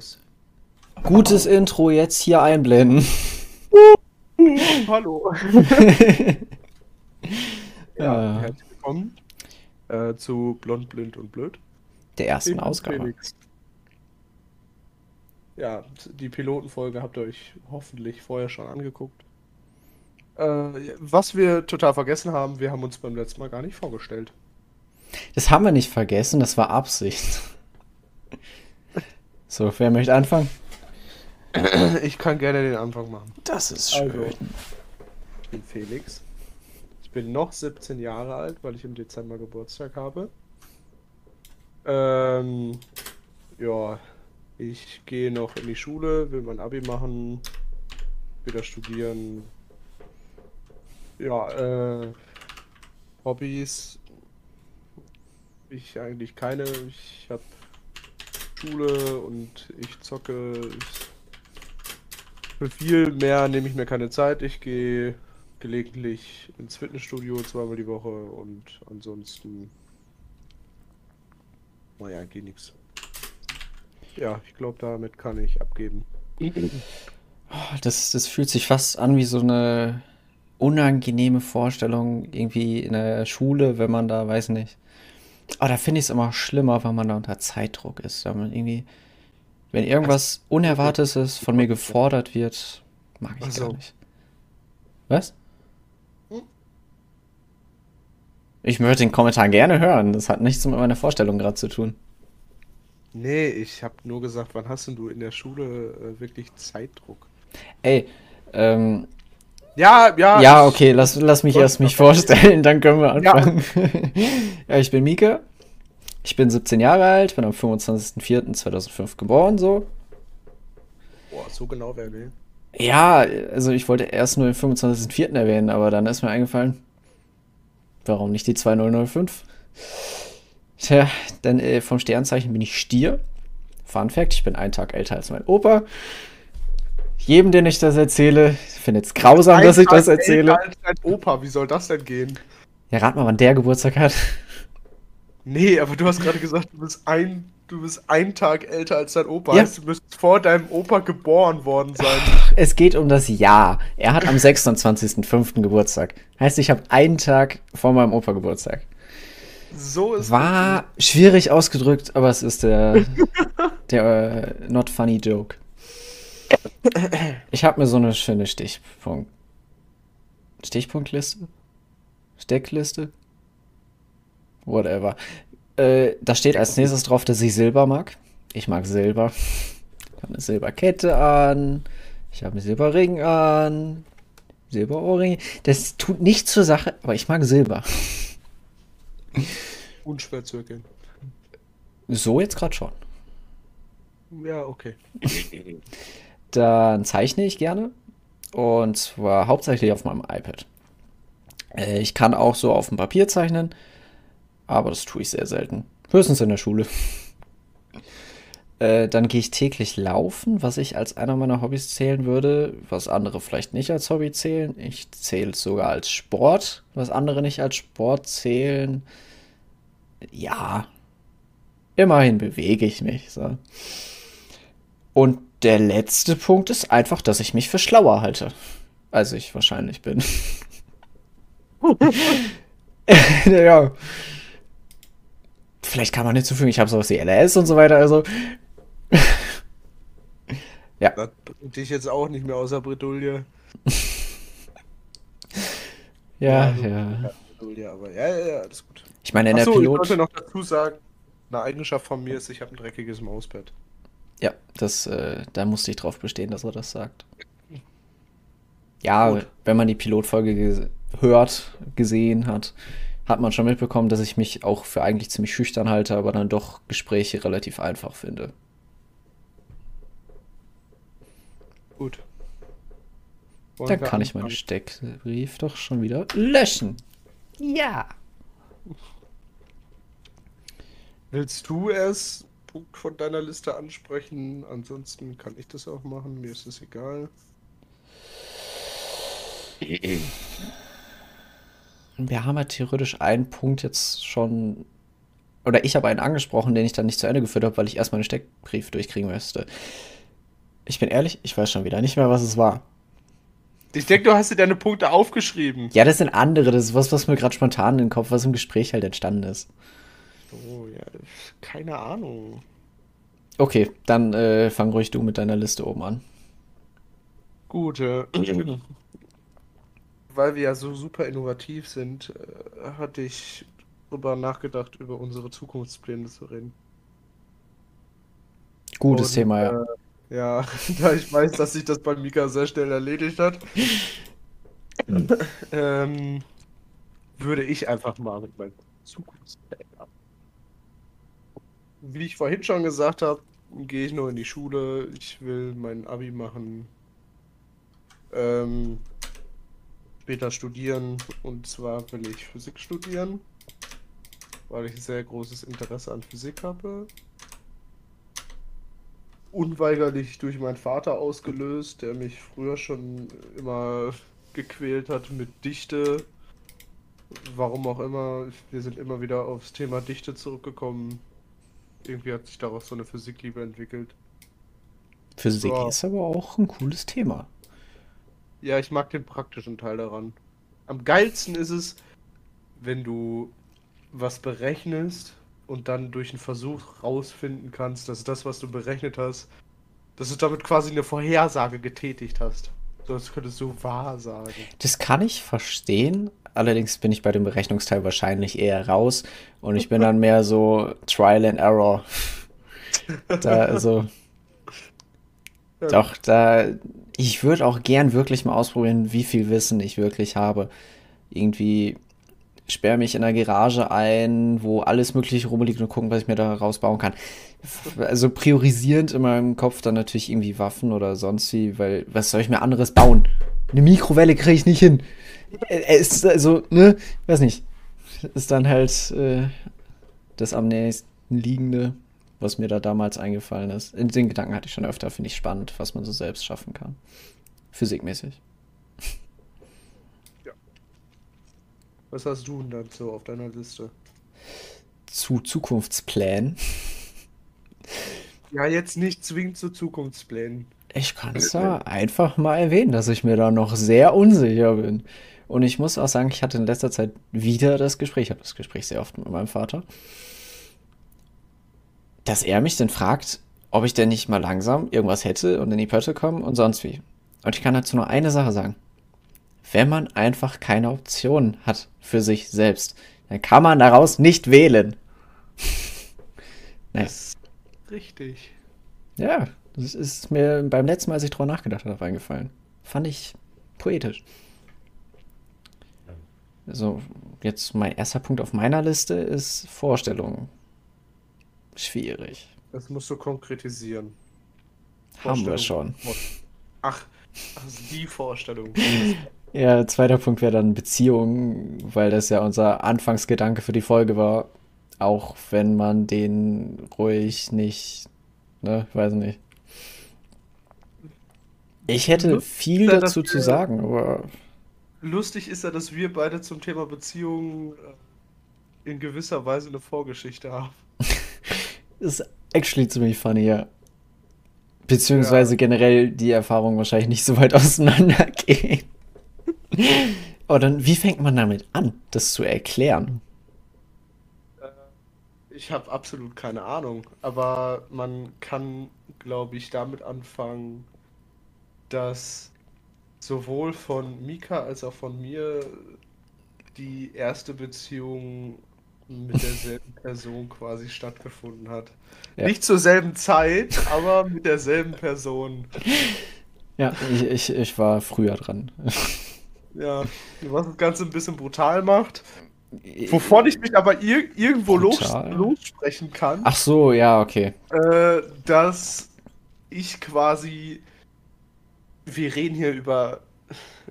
los. Gutes Intro jetzt hier einblenden. Hallo. Ja. Herzlich willkommen äh, zu Blond, Blind und Blöd. Der ersten Ich Ausgabe. Felix. Ja, die Pilotenfolge habt ihr euch hoffentlich vorher schon angeguckt. Äh, was wir total vergessen haben, wir haben uns beim letzten Mal gar nicht vorgestellt. Das haben wir nicht vergessen, das war Absicht. So, wer möchte anfangen? Ich kann gerne den Anfang machen. Das ist Also, ich bin Felix. Ich bin noch 17 Jahre alt, weil ich im Dezember Geburtstag habe. Ähm, ja, ich gehe noch in die Schule, will mein Abi machen, wieder studieren. Ja, äh, Hobbys. Ich eigentlich keine. Ich habe Schule und ich zocke. Ich für viel mehr nehme ich mir keine Zeit. Ich gehe gelegentlich ins Fitnessstudio zweimal die Woche und ansonsten. Naja, geht nichts. Ja, ich glaube, damit kann ich abgeben. Das, das fühlt sich fast an wie so eine unangenehme Vorstellung irgendwie in der Schule, wenn man da, weiß nicht. Aber da finde ich es immer schlimmer, wenn man da unter Zeitdruck ist. Wenn man irgendwie, wenn irgendwas Unerwartetes von mir gefordert wird, mag ich Ach so. gar nicht. Was? Hm? Ich möchte den Kommentar gerne hören. Das hat nichts mit meiner Vorstellung gerade zu tun. Nee, ich habe nur gesagt, wann hast denn du in der Schule äh, wirklich Zeitdruck? Ey, ähm, Ja, ja. Ja, okay, lass, lass mich erst mich vorstellen, dann können wir Ja. anfangen. Ja, ich bin Mieke. Ich bin 17 Jahre alt, bin am 25.04.2005 geboren, so. Boah, so genau wer will. Ja, also ich wollte erst nur den 25.04. erwähnen, aber dann ist mir eingefallen, warum nicht die 2005? Tja, denn äh, vom Sternzeichen bin ich Stier. Fun Fact, ich bin einen Tag älter als mein Opa. Jedem, den ich das erzähle, findet es grausam, dass ich das Ein Tag erzähle. älter als dein Opa, wie soll das denn gehen? Ja, rat mal, wann der Geburtstag hat. Nee, aber du hast gerade gesagt, du bist ein, du bist ein Tag älter als dein Opa. Ja. Heißt, du müsstest vor deinem Opa geboren worden sein. Es geht um das Jahr. Er hat am 26.05. Geburtstag. Heißt, ich habe einen Tag vor meinem Opa Geburtstag. So ist War schwierig ausgedrückt, aber es ist der, der äh, not funny joke. Ich habe mir so eine schöne Stichpunkt. Stichpunktliste? Steckliste? Whatever. Äh, da steht als nächstes drauf, dass ich Silber mag. Ich mag Silber. Ich habe eine Silberkette an. Ich habe einen Silberring an. Silberohrringe. Das tut nichts zur Sache, aber ich mag Silber. unschwer zu erkennen. So jetzt gerade schon. Ja, okay. Dann zeichne ich gerne. Und zwar hauptsächlich auf meinem iPad. Äh, Ich kann auch so auf dem Papier zeichnen, aber das tue ich sehr selten. Höchstens in der Schule. Äh, Dann gehe ich täglich laufen, was ich als einer meiner Hobbys zählen würde, was andere vielleicht nicht als Hobby zählen. Ich zähle es sogar als Sport, was andere nicht als Sport zählen. Ja, immerhin bewege ich mich. So. Und der letzte Punkt ist einfach, dass ich mich für schlauer halte, als ich wahrscheinlich bin. ja. Vielleicht kann man hinzufügen, ich habe sowas wie LS und so weiter, also. Das bringt dich jetzt auch nicht mehr außer Bredouille. Ja, also, ja. Bredouille, aber ja, ja, ja, alles gut. Ich meine, in der Achso, ich wollte Pilot. noch dazu sagen, eine Eigenschaft von mir ist, ich habe ein dreckiges Mausbett. Ja, das, äh, da musste ich drauf bestehen, dass er das sagt. Ja, Gut. wenn man die Pilotfolge ge hört, gesehen hat, hat man schon mitbekommen, dass ich mich auch für eigentlich ziemlich schüchtern halte, aber dann doch Gespräche relativ einfach finde. Gut. Wollen Dann kann ich meinen? Steckbrief doch schon wieder löschen. Ja. Willst du einen Punkt von deiner Liste ansprechen? Ansonsten kann ich das auch machen, mir ist es egal. Wir haben ja theoretisch einen Punkt jetzt schon oder ich habe einen angesprochen, den ich dann nicht zu Ende geführt habe, weil ich erstmal einen Steckbrief durchkriegen müsste. Ich bin ehrlich, ich weiß schon wieder nicht mehr, was es war. Ich denke, du hast dir deine Punkte aufgeschrieben. Ja, das sind andere. Das ist was, was mir gerade spontan in den Kopf, was im Gespräch halt entstanden ist. Oh ja, keine Ahnung. Okay, dann äh, fang ruhig du mit deiner Liste oben an. Gut, äh, weil wir ja so super innovativ sind, äh, hatte ich darüber nachgedacht, über unsere Zukunftspläne zu reden. Gutes Und, Thema, ja. äh, ja, da ich weiß, dass sich das bei Mika sehr schnell erledigt hat, ähm, würde ich einfach mal mit meinen Zukunftsplänen an. Wie ich vorhin schon gesagt habe, gehe ich noch in die Schule. Ich will mein Abi machen. Ähm, später studieren. Und zwar will ich Physik studieren, weil ich sehr großes Interesse an Physik habe. Unweigerlich durch meinen Vater ausgelöst, der mich früher schon immer gequält hat mit Dichte. Warum auch immer, wir sind immer wieder aufs Thema Dichte zurückgekommen. Irgendwie hat sich daraus so eine Physikliebe entwickelt. Physik Ja. ist aber auch ein cooles Thema. Ja, ich mag den praktischen Teil daran. Am geilsten ist es, wenn du was berechnest und dann durch einen Versuch rausfinden kannst, dass das, was du berechnet hast, dass du damit quasi eine Vorhersage getätigt hast. So, das könntest du wahrsagen. Das kann ich verstehen. Allerdings bin ich bei dem Berechnungsteil wahrscheinlich eher raus und ich bin dann mehr so Trial and Error. Da, also, Ja. doch, da, ich würde auch gern wirklich mal ausprobieren, wie viel Wissen ich wirklich habe. Irgendwie sperre mich in der Garage ein, wo alles Mögliche rumliegt und gucken, was ich mir da rausbauen kann. Also priorisierend in meinem Kopf dann natürlich irgendwie Waffen oder sonst wie, weil was soll ich mir anderes bauen? Eine Mikrowelle kriege ich nicht hin. Äh, Es ist also, ne, weiß nicht. Ist dann halt äh, das am nächsten liegende, was mir da damals eingefallen ist. In den Gedanken hatte ich schon öfter, finde ich spannend, was man so selbst schaffen kann. Physikmäßig. Was hast du denn dazu auf deiner Liste? Zu Zukunftsplänen. Ja, jetzt nicht zwingend zu Zukunftsplänen. Ich kann es ja einfach mal erwähnen, dass ich mir da noch sehr unsicher bin. Und ich muss auch sagen, ich hatte in letzter Zeit wieder das Gespräch, ich habe das Gespräch sehr oft mit meinem Vater, dass er mich dann fragt, ob ich denn nicht mal langsam irgendwas hätte und in die Pötte kommen und sonst wie. Und ich kann dazu nur eine Sache sagen. Wenn man einfach keine Option hat für sich selbst, dann kann man daraus nicht wählen. Ist richtig. Ja, das ist mir beim letzten Mal, als ich drüber nachgedacht habe, eingefallen. Fand ich poetisch. Also, jetzt mein erster Punkt auf meiner Liste ist Vorstellung. Schwierig. Das musst du konkretisieren. Haben wir schon. Ach, also die Vorstellung. Ja, zweiter Punkt wäre dann Beziehung, weil das ja unser Anfangsgedanke für die Folge war. Auch wenn man den ruhig nicht, ne, weiß nicht. Ich hätte viel dazu zu sagen, aber Lustig ist ja, dass wir beide zum Thema Beziehungen äh, in gewisser Weise eine Vorgeschichte haben. ist actually ziemlich funny, ja. Beziehungsweise generell die Erfahrungen wahrscheinlich nicht so weit auseinandergehen. Aber dann, wie fängt man damit an, das zu erklären? Ich habe absolut keine Ahnung, aber man kann, glaube ich, damit anfangen, dass sowohl von Mika als auch von mir die erste Beziehung mit derselben Person quasi stattgefunden hat. Ja. Nicht zur selben Zeit, aber mit derselben Person. Ja, ich, ich, ich war früher dran. Ja, was das Ganze ein bisschen brutal macht. Wovon ich mich aber ir irgendwo los lossprechen kann, Ach so, ja, okay. äh, dass ich quasi, wir reden hier über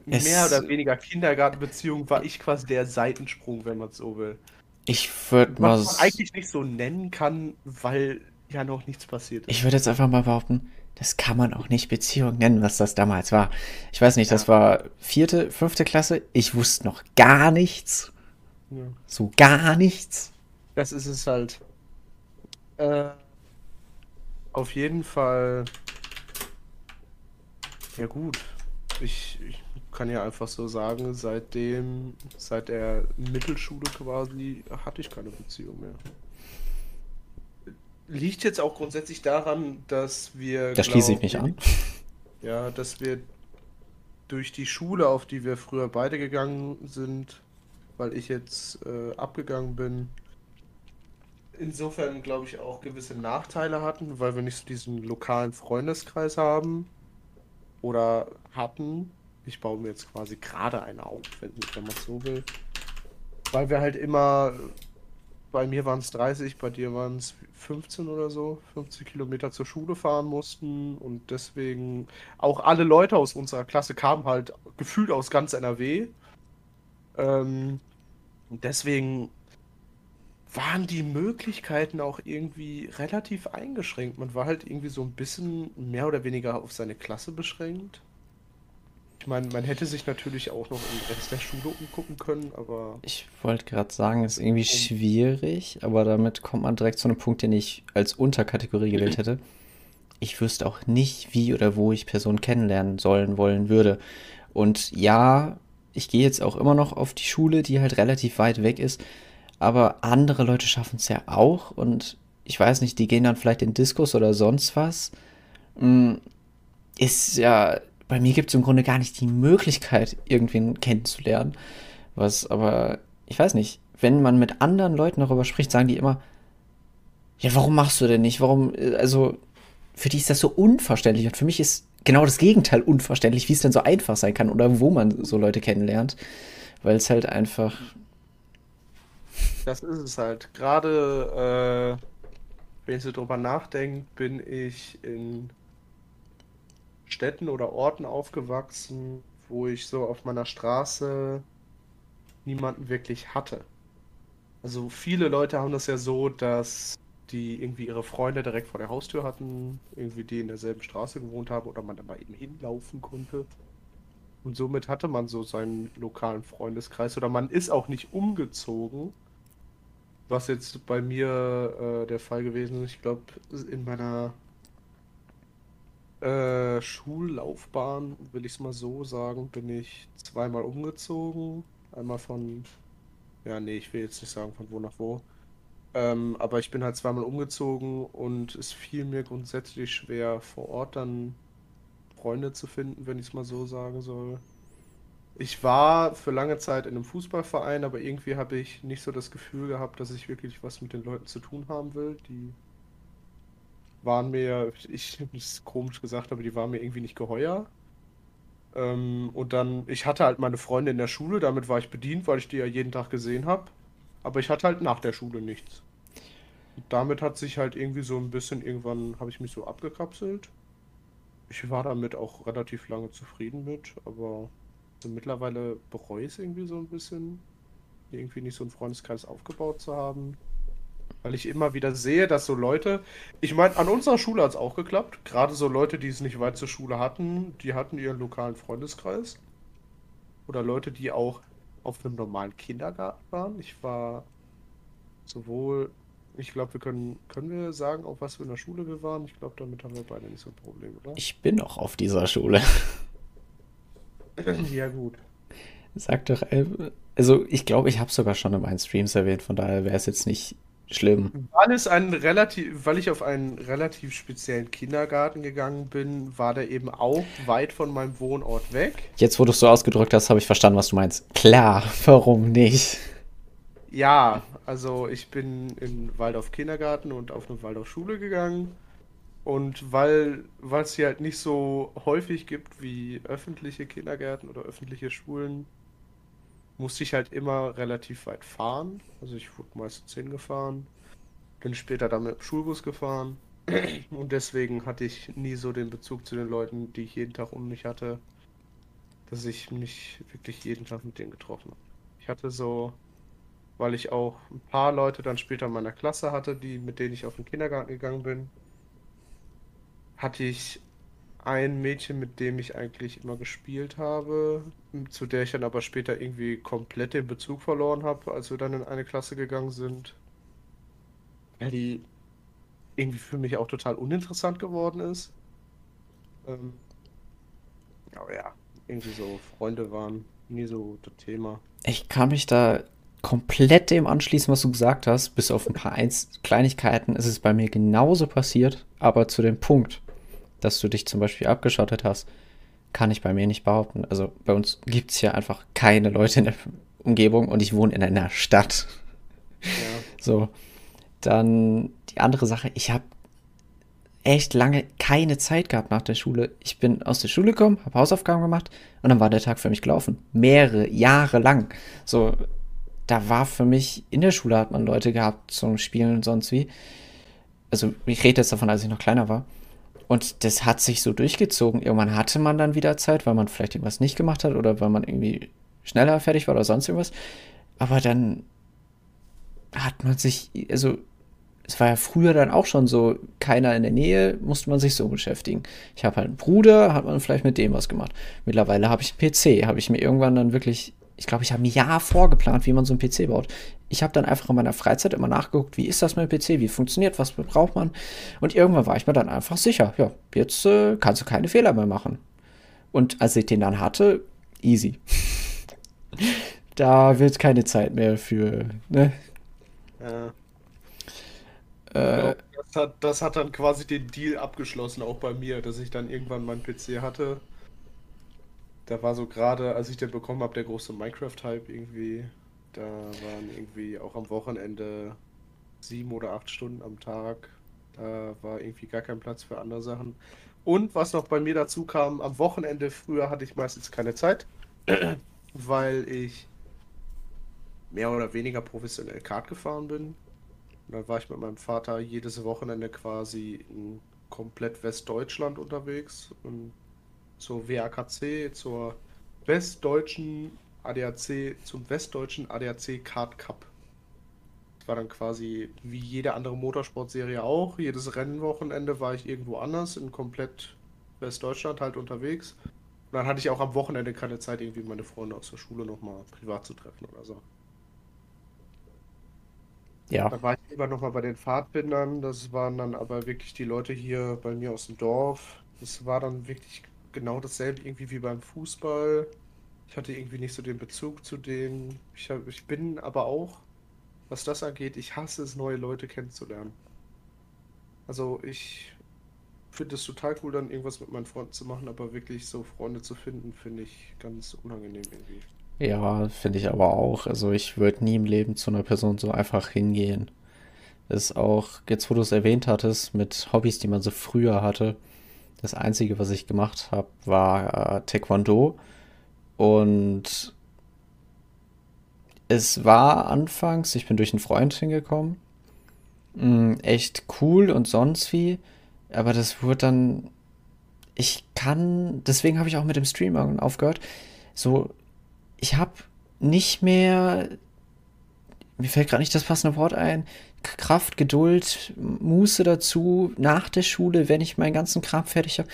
Es- mehr oder weniger Kindergartenbeziehung, war ich quasi der Seitensprung, wenn man es so will. Ich würde mal, Was man eigentlich nicht so nennen kann, weil ja noch nichts passiert ist. ich würde jetzt einfach mal behaupten, das kann man auch nicht Beziehung nennen, was das damals war. Ich weiß nicht, das war vierte, fünfte Klasse. Ich wusste noch gar nichts. Ja. So gar nichts. Das ist es halt. Äh, auf jeden Fall. Ja gut. Ich, ich kann ja einfach so sagen, seitdem, seit der Mittelschule quasi, hatte ich keine Beziehung mehr. Liegt jetzt auch grundsätzlich daran, dass wir, Da schließe ich mich an. ja, dass wir durch die Schule, auf die wir früher beide gegangen sind, weil ich jetzt äh, abgegangen bin, insofern glaube ich auch gewisse Nachteile hatten, weil wir nicht so diesen lokalen Freundeskreis haben oder hatten. Ich baue mir jetzt quasi gerade einen auf, wenn, wenn man so will. Weil wir halt immer, bei mir waren es 30, bei dir waren es 15 oder so, 50 Kilometer zur Schule fahren mussten und deswegen auch alle Leute aus unserer Klasse kamen halt gefühlt aus ganz NRW. Ähm, und deswegen waren die Möglichkeiten auch irgendwie relativ eingeschränkt. Man war halt irgendwie so ein bisschen mehr oder weniger auf seine Klasse beschränkt. Ich meine, man hätte sich natürlich auch noch im Rest der Schule umgucken können, aber Ich wollte gerade sagen, ist irgendwie schwierig, aber damit kommt man direkt zu einem Punkt, den ich als Unterkategorie gewählt hätte. Ich wüsste auch nicht, wie oder wo ich Personen kennenlernen sollen, wollen würde. Und ja, ich gehe jetzt auch immer noch auf die Schule, die halt relativ weit weg ist, aber andere Leute schaffen es ja auch und ich weiß nicht, die gehen dann vielleicht in Diskos oder sonst was. Mm, Ist ja, bei mir gibt es im Grunde gar nicht die Möglichkeit, irgendwen kennenzulernen. Was aber, ich weiß nicht, wenn man mit anderen Leuten darüber spricht, sagen die immer, ja, warum machst du denn nicht? Warum, äh, also, für die ist das so unverständlich und für mich ist genau das Gegenteil unverständlich, wie es denn so einfach sein kann oder wo man so Leute kennenlernt, weil es halt einfach, das ist es halt. Gerade, äh, wenn ich so drüber nachdenke, bin ich in Städten oder Orten aufgewachsen, wo ich so auf meiner Straße niemanden wirklich hatte. Also viele Leute haben das ja so, dass die irgendwie ihre Freunde direkt vor der Haustür hatten, irgendwie die in derselben Straße gewohnt haben oder man da mal eben hinlaufen konnte. Und somit hatte man so seinen lokalen Freundeskreis oder man ist auch nicht umgezogen, was jetzt bei mir äh, der Fall gewesen ist. Ich glaube, in meiner äh, Schullaufbahn, will ich es mal so sagen, bin ich zweimal umgezogen. Einmal von, ja, nee, ich will jetzt nicht sagen von wo nach wo. Ähm, aber ich bin halt zweimal umgezogen und es fiel mir grundsätzlich schwer, vor Ort dann Freunde zu finden, wenn ich es mal so sagen soll. Ich war für lange Zeit in einem Fußballverein, aber irgendwie habe ich nicht so das Gefühl gehabt, dass ich wirklich was mit den Leuten zu tun haben will. Die waren mir, ich, ist komisch gesagt, aber die waren mir irgendwie nicht geheuer. Ähm, und dann, ich hatte halt meine Freunde in der Schule, damit war ich bedient, weil ich die ja jeden Tag gesehen habe. Aber ich hatte halt nach der Schule nichts. Und damit hat sich halt irgendwie so ein bisschen, irgendwann habe ich mich so abgekapselt. Ich war damit auch relativ lange zufrieden mit, aber so mittlerweile bereue ich es irgendwie so ein bisschen, irgendwie nicht so einen Freundeskreis aufgebaut zu haben. Weil ich immer wieder sehe, dass so Leute, ich meine, an unserer Schule hat es auch geklappt. Gerade so Leute, die es nicht weit zur Schule hatten, die hatten ihren lokalen Freundeskreis. Oder Leute, die auch auf einem normalen Kindergarten waren. Ich war sowohl, ich glaube, wir können, können wir sagen, auf was für einer Schule wir waren? Ich glaube, damit haben wir beide nicht so ein Problem, oder? ich bin noch auf dieser Schule. Ja, gut. Sag doch, äh, also ich glaube, ich habe sogar schon in meinen Streams erwähnt, von daher wäre es jetzt nicht schlimm. Weil es ein relativ, weil ich auf einen relativ speziellen Kindergarten gegangen bin, war der eben auch weit von meinem Wohnort weg. Jetzt, wo du es so ausgedrückt hast, habe ich verstanden, was du meinst. Klar, warum nicht? Ja, also ich bin in Waldorf Kindergarten und auf eine Waldorf Schule gegangen. Und weil, es hier halt nicht so häufig gibt wie öffentliche Kindergärten oder öffentliche Schulen, musste ich halt immer relativ weit fahren. Also ich wurde meistens hingefahren, bin später dann mit dem Schulbus gefahren. Und deswegen hatte ich nie so den Bezug zu den Leuten, die ich jeden Tag um mich hatte, dass ich mich wirklich jeden Tag mit denen getroffen habe. Ich hatte so, weil ich auch ein paar Leute dann später in meiner Klasse hatte, die, mit denen ich auf den Kindergarten gegangen bin, hatte ich ein Mädchen, mit dem ich eigentlich immer gespielt habe, zu der ich dann aber später irgendwie komplett den Bezug verloren habe, als wir dann in eine Klasse gegangen sind. weil die irgendwie für mich auch total uninteressant geworden ist. Ähm, aber ja, irgendwie so Freunde waren nie so das Thema. Ich kann mich da komplett dem anschließen, was du gesagt hast, bis auf ein paar Kleinigkeiten. Es ist bei mir genauso passiert, aber zu dem Punkt, dass du dich zum Beispiel abgeschottet hast, kann ich bei mir nicht behaupten. Also bei uns gibt es ja einfach keine Leute in der Umgebung und ich wohne in einer Stadt. Ja. So, dann die andere Sache, ich habe echt lange keine Zeit gehabt nach der Schule. Ich bin aus der Schule gekommen, habe Hausaufgaben gemacht und dann war der Tag für mich gelaufen. Mehrere Jahre lang. So, da war für mich, in der Schule hat man Leute gehabt zum Spielen und sonst wie. Also, ich rede jetzt davon, als ich noch kleiner war. Und das hat sich so durchgezogen. Irgendwann hatte man dann wieder Zeit, weil man vielleicht irgendwas nicht gemacht hat oder weil man irgendwie schneller fertig war oder sonst irgendwas. Aber dann hat man sich, also es war ja früher dann auch schon so, keiner in der Nähe, musste man sich so beschäftigen. Ich habe halt einen Bruder, hat man vielleicht mit dem was gemacht. Mittlerweile habe ich einen PC, habe ich mir irgendwann dann wirklich, ich glaube, ich habe ein Jahr vorgeplant, wie man so einen PC baut. Ich habe dann einfach in meiner Freizeit immer nachgeguckt, wie ist das mit dem PC, wie funktioniert, was braucht man. Und irgendwann war ich mir dann einfach sicher, ja, jetzt äh, kannst du keine Fehler mehr machen. Und als ich den dann hatte, easy. da wird keine Zeit mehr für, ne? Ja. Äh, das, hat, das hat dann quasi den Deal abgeschlossen, auch bei mir, dass ich dann irgendwann meinen PC hatte. Da war so gerade, als ich den bekommen habe, der große Minecraft-Hype irgendwie. Da waren irgendwie auch am Wochenende sieben oder acht Stunden am Tag. Da war irgendwie gar kein Platz für andere Sachen. Und was noch bei mir dazu kam, am Wochenende früher hatte ich meistens keine Zeit, weil ich mehr oder weniger professionell Kart gefahren bin. Und dann war ich mit meinem Vater jedes Wochenende quasi in komplett Westdeutschland unterwegs und zur WAKC, zur westdeutschen ADAC, zum westdeutschen ADAC Kart Cup. Das war dann quasi wie jede andere Motorsportserie auch. Jedes Rennwochenende war ich irgendwo anders, in komplett Westdeutschland halt unterwegs. Und dann hatte ich auch am Wochenende keine Zeit, irgendwie meine Freunde aus der Schule nochmal privat zu treffen oder so. Ja. Da war ich lieber nochmal bei den Pfadfindern. Das waren dann aber wirklich die Leute hier bei mir aus dem Dorf. Das war dann wirklich genau dasselbe irgendwie wie beim Fußball. Ich hatte irgendwie nicht so den Bezug zu denen. Ich, hab, ich bin aber auch, was das angeht, ich hasse es, neue Leute kennenzulernen. Also ich finde es total cool, dann irgendwas mit meinen Freunden zu machen, aber wirklich so Freunde zu finden, finde ich ganz unangenehm irgendwie. Ja, finde ich aber auch. Also ich würde nie im Leben zu einer Person so einfach hingehen. Das ist auch, jetzt wo du es erwähnt hattest, mit Hobbys, die man so früher hatte. Das Einzige, was ich gemacht habe, war äh, Taekwondo. Und es war anfangs, ich bin durch einen Freund hingekommen, mh, mm, echt cool und sonst wie. Aber das wurde dann, ich kann, deswegen habe ich auch mit dem Stream aufgehört. So, ich habe nicht mehr, mir fällt gerade nicht das passende Wort ein, Kraft, Geduld, Muße dazu, nach der Schule, wenn ich meinen ganzen Kram fertig habe.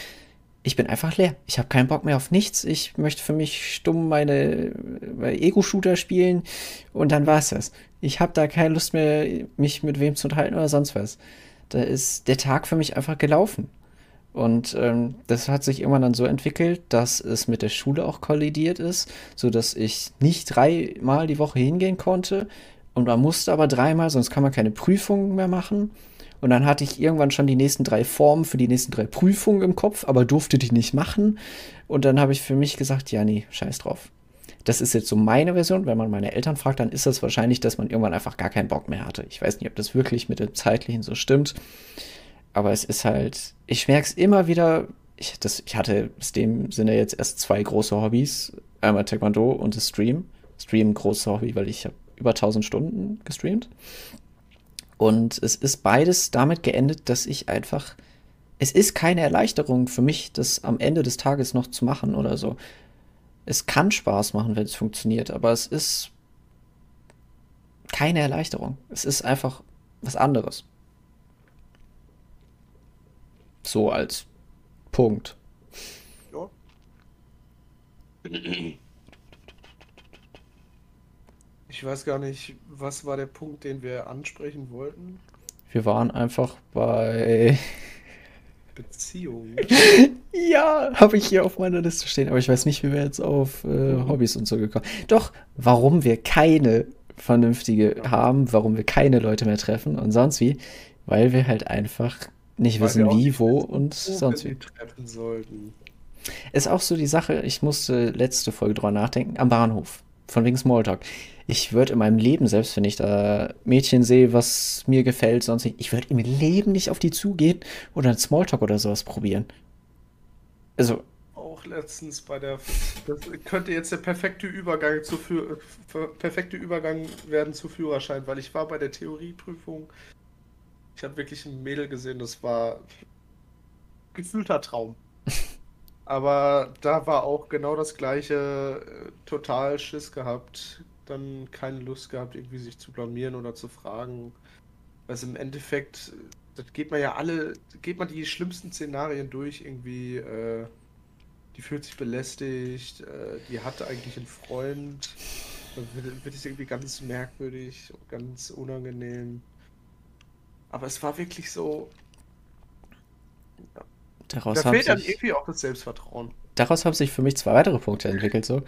Ich bin einfach leer. Ich habe keinen Bock mehr auf nichts. Ich möchte für mich stumm meine, meine Ego-Shooter spielen und dann war es das. Ich habe da keine Lust mehr, mich mit wem zu unterhalten oder sonst was. Da ist der Tag für mich einfach gelaufen. Und ähm, das hat sich irgendwann dann so entwickelt, dass es mit der Schule auch kollidiert ist, sodass ich nicht dreimal die Woche hingehen konnte. Und man musste aber dreimal, sonst kann man keine Prüfungen mehr machen. Und dann hatte ich irgendwann schon die nächsten drei Formen für die nächsten drei Prüfungen im Kopf, aber durfte die nicht machen. Und dann habe ich für mich gesagt, ja, nee, scheiß drauf. Das ist jetzt so meine Version. Wenn man meine Eltern fragt, dann ist das wahrscheinlich, dass man irgendwann einfach gar keinen Bock mehr hatte. Ich weiß nicht, ob das wirklich mit dem Zeitlichen so stimmt. Aber es ist halt, ich merke es immer wieder. Ich, das, ich hatte in dem Sinne jetzt erst zwei große Hobbys. Einmal Taekwondo und das Stream. Stream großes Hobby, weil ich habe über 1000 Stunden gestreamt. Und es ist beides damit geendet, dass ich einfach. Es ist keine Erleichterung für mich, das am Ende des Tages noch zu machen oder so. Es kann Spaß machen, wenn es funktioniert, aber es ist keine Erleichterung. Es ist einfach was anderes. So als Punkt. Ja. Ich weiß gar nicht, was war der Punkt, den wir ansprechen wollten? Wir waren einfach bei. Beziehung. Ja, habe ich hier auf meiner Liste stehen, aber ich weiß nicht, wie wir jetzt auf äh, Hobbys und so gekommen. Doch, warum wir keine vernünftige haben, warum wir keine Leute mehr treffen und sonst wie, weil wir halt einfach nicht Weil wissen, wie, wo und sonst wie. treffen sollten. Ist auch so die Sache, ich musste letzte Folge drüber nachdenken, am Bahnhof, von wegen Smalltalk. Ich würde in meinem Leben, selbst wenn ich da Mädchen sehe, was mir gefällt, sonst nicht, ich würde im Leben nicht auf die zugehen oder einen Smalltalk oder sowas probieren. Also, Auch letztens bei der. Das könnte jetzt der perfekte Übergang zu für- perfekte Übergang werden zu Führerschein, weil ich war bei der Theorieprüfung. Ich habe wirklich ein Mädel gesehen, das war gefühlter Traum. Aber da war auch genau das gleiche, äh, total Schiss gehabt, dann keine Lust gehabt, irgendwie sich zu blamieren oder zu fragen. Also im Endeffekt, das geht man ja alle, geht man die schlimmsten Szenarien durch, irgendwie, äh, die fühlt sich belästigt, äh, die hat eigentlich einen Freund, dann wird, wird es irgendwie ganz merkwürdig und ganz unangenehm. Aber es war wirklich so, daraus da haben fehlt dann sich, irgendwie auch das Selbstvertrauen. daraus haben sich für mich zwei weitere Punkte entwickelt, so.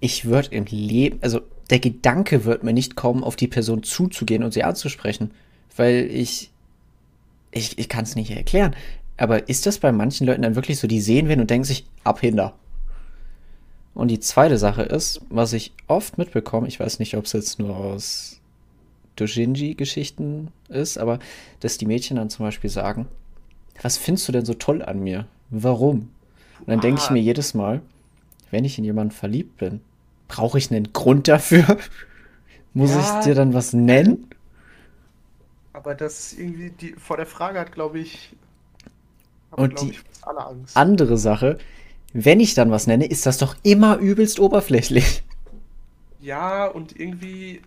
Ich würde im Leben, also der Gedanke wird mir nicht kommen, auf die Person zuzugehen und sie anzusprechen, weil ich, ich, ich kann es nicht erklären. Aber ist das bei manchen Leuten dann wirklich so, die sehen wen und denken sich, abhinder? Und die zweite Sache ist, was ich oft mitbekomme, ich weiß nicht, ob es jetzt nur aus Dojinji-Geschichten ist, aber dass die Mädchen dann zum Beispiel sagen, was findest du denn so toll an mir? Warum? Und dann denke ich Ah, mir jedes Mal, wenn ich in jemanden verliebt bin, brauche ich einen Grund dafür? Muss ich ja, dir dann was nennen? aber das ist irgendwie, die, vor der Frage hat, glaube ich, haben, Und glaube die ich, andere Sache, wenn ich dann was nenne, ist das doch immer übelst oberflächlich. Ja, und irgendwie,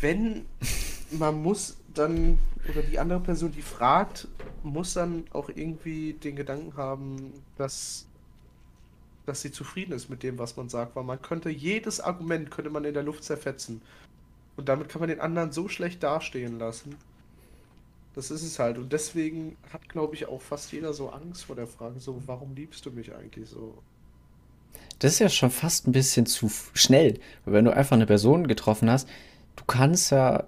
wenn man muss dann, oder die andere Person, die fragt, muss dann auch irgendwie den Gedanken haben, dass, dass sie zufrieden ist mit dem, was man sagt, weil man könnte jedes Argument könnte man in der Luft zerfetzen. Und damit kann man den anderen so schlecht dastehen lassen. Das ist es halt. Und deswegen hat, glaube ich, auch fast jeder so Angst vor der Frage, so, warum liebst du mich eigentlich so? Das ist ja schon fast ein bisschen zu schnell. Weil wenn du einfach eine Person getroffen hast, du kannst ja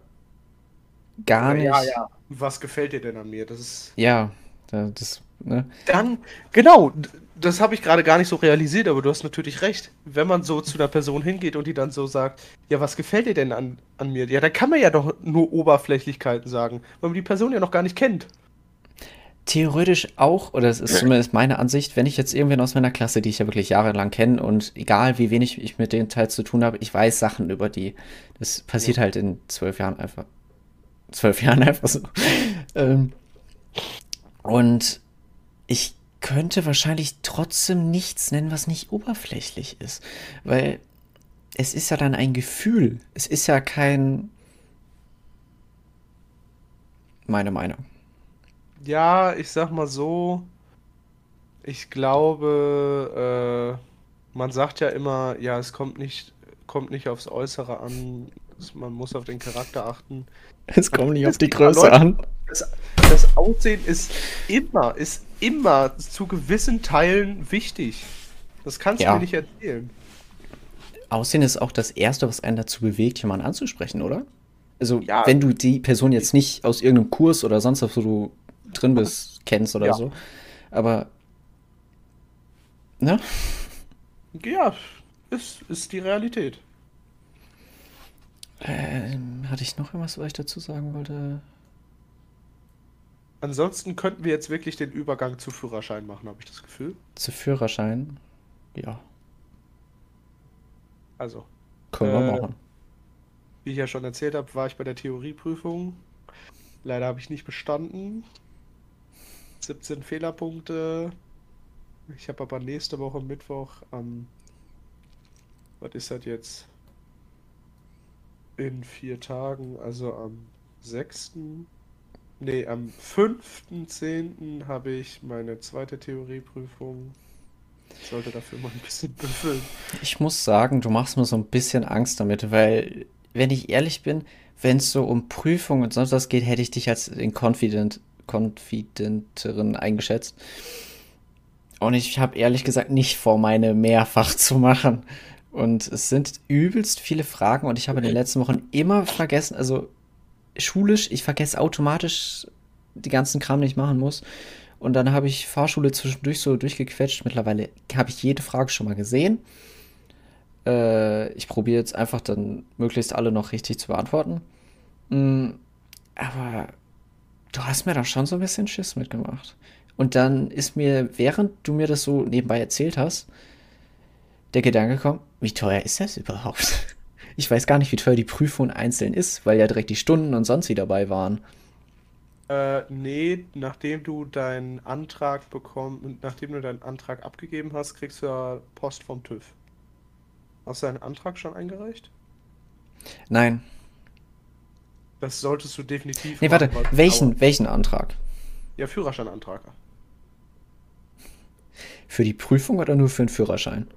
gar Oder ja, nicht. ja. Was gefällt dir denn an mir? Das ist. Ja, da- das, ne? Dann, genau, das habe ich gerade gar nicht so realisiert, aber du hast natürlich recht. Wenn man so zu einer Person hingeht und die dann so sagt, ja, was gefällt dir denn an, an mir? Ja, dann kann man ja doch nur Oberflächlichkeiten sagen, weil man die Person ja noch gar nicht kennt. Theoretisch auch, oder es ist zumindest meine Ansicht, wenn ich jetzt irgendwen aus meiner Klasse, die ich ja wirklich jahrelang kenne und egal wie wenig ich mit denen teils zu tun habe, ich weiß Sachen über die. Das passiert Ja. halt in zwölf Jahren einfach. Zwölf Jahren einfach so. Ähm, und ich könnte wahrscheinlich trotzdem nichts nennen, was nicht oberflächlich ist. Weil es ist ja dann ein Gefühl. Es ist ja kein, meine Meinung. Ja, ich sag mal so, ich glaube, äh, man sagt ja immer, ja, es kommt nicht, kommt nicht aufs Äußere an, man muss auf den Charakter achten. Es kommt nicht auf die Größe Leute, an. das, das Aussehen ist immer, ist immer zu gewissen Teilen wichtig. Das kannst du mir Ja. nicht erzählen. Aussehen ist auch das Erste, was einen dazu bewegt, jemanden anzusprechen, oder? Also, Ja, wenn du die Person jetzt nicht aus irgendeinem Kurs oder sonst was, wo du drin bist, kennst oder ja, so, aber, ne? ja, ist, ist die Realität. Ähm, hatte ich noch irgendwas, was ich dazu sagen wollte? Ansonsten könnten wir jetzt wirklich den Übergang zu Führerschein machen, habe ich das Gefühl. Zu Führerschein? Ja, Also, können wir äh, machen. wie ich ja schon erzählt habe, war ich bei der Theorieprüfung. Leider habe ich nicht bestanden. 17 Fehlerpunkte. Ich habe aber nächste Woche Mittwoch am, was ist das jetzt? In vier Tagen, also am 6. Nee, am 5.10. habe ich meine zweite Theorieprüfung. Ich sollte dafür mal ein bisschen büffeln. Ich muss sagen, du machst mir so ein bisschen Angst damit, weil, wenn ich ehrlich bin, wenn es so um Prüfungen und sonst was geht, hätte ich dich als den Confident, Confidenteren eingeschätzt. Und ich habe ehrlich gesagt nicht vor, meine mehrfach zu machen. Und es sind übelst viele Fragen und ich habe in den letzten Wochen immer vergessen, also schulisch, ich vergesse automatisch die ganzen Kram, den ich machen muss. Und dann habe ich Fahrschule zwischendurch so durchgequetscht. Mittlerweile habe ich jede Frage schon mal gesehen. Äh, ich probiere jetzt einfach dann möglichst alle noch richtig zu beantworten. Mm, aber du hast mir da schon so ein bisschen Schiss mitgemacht. Und dann ist mir, während du mir das so nebenbei erzählt hast, der Gedanke gekommen, wie teuer ist das überhaupt? Ich weiß gar nicht, wie teuer die Prüfung einzeln ist, weil ja direkt die Stunden und sonst wie dabei waren. Äh, nee, nachdem du deinen Antrag bekommen, nachdem du deinen Antrag abgegeben hast, kriegst du ja Post vom TÜV. Hast du deinen Antrag schon eingereicht? Nein. Das solltest du definitiv Nee, warte, welchen, welchen Antrag? Ja, Führerscheinantrag. Für die Prüfung oder nur für den Führerschein?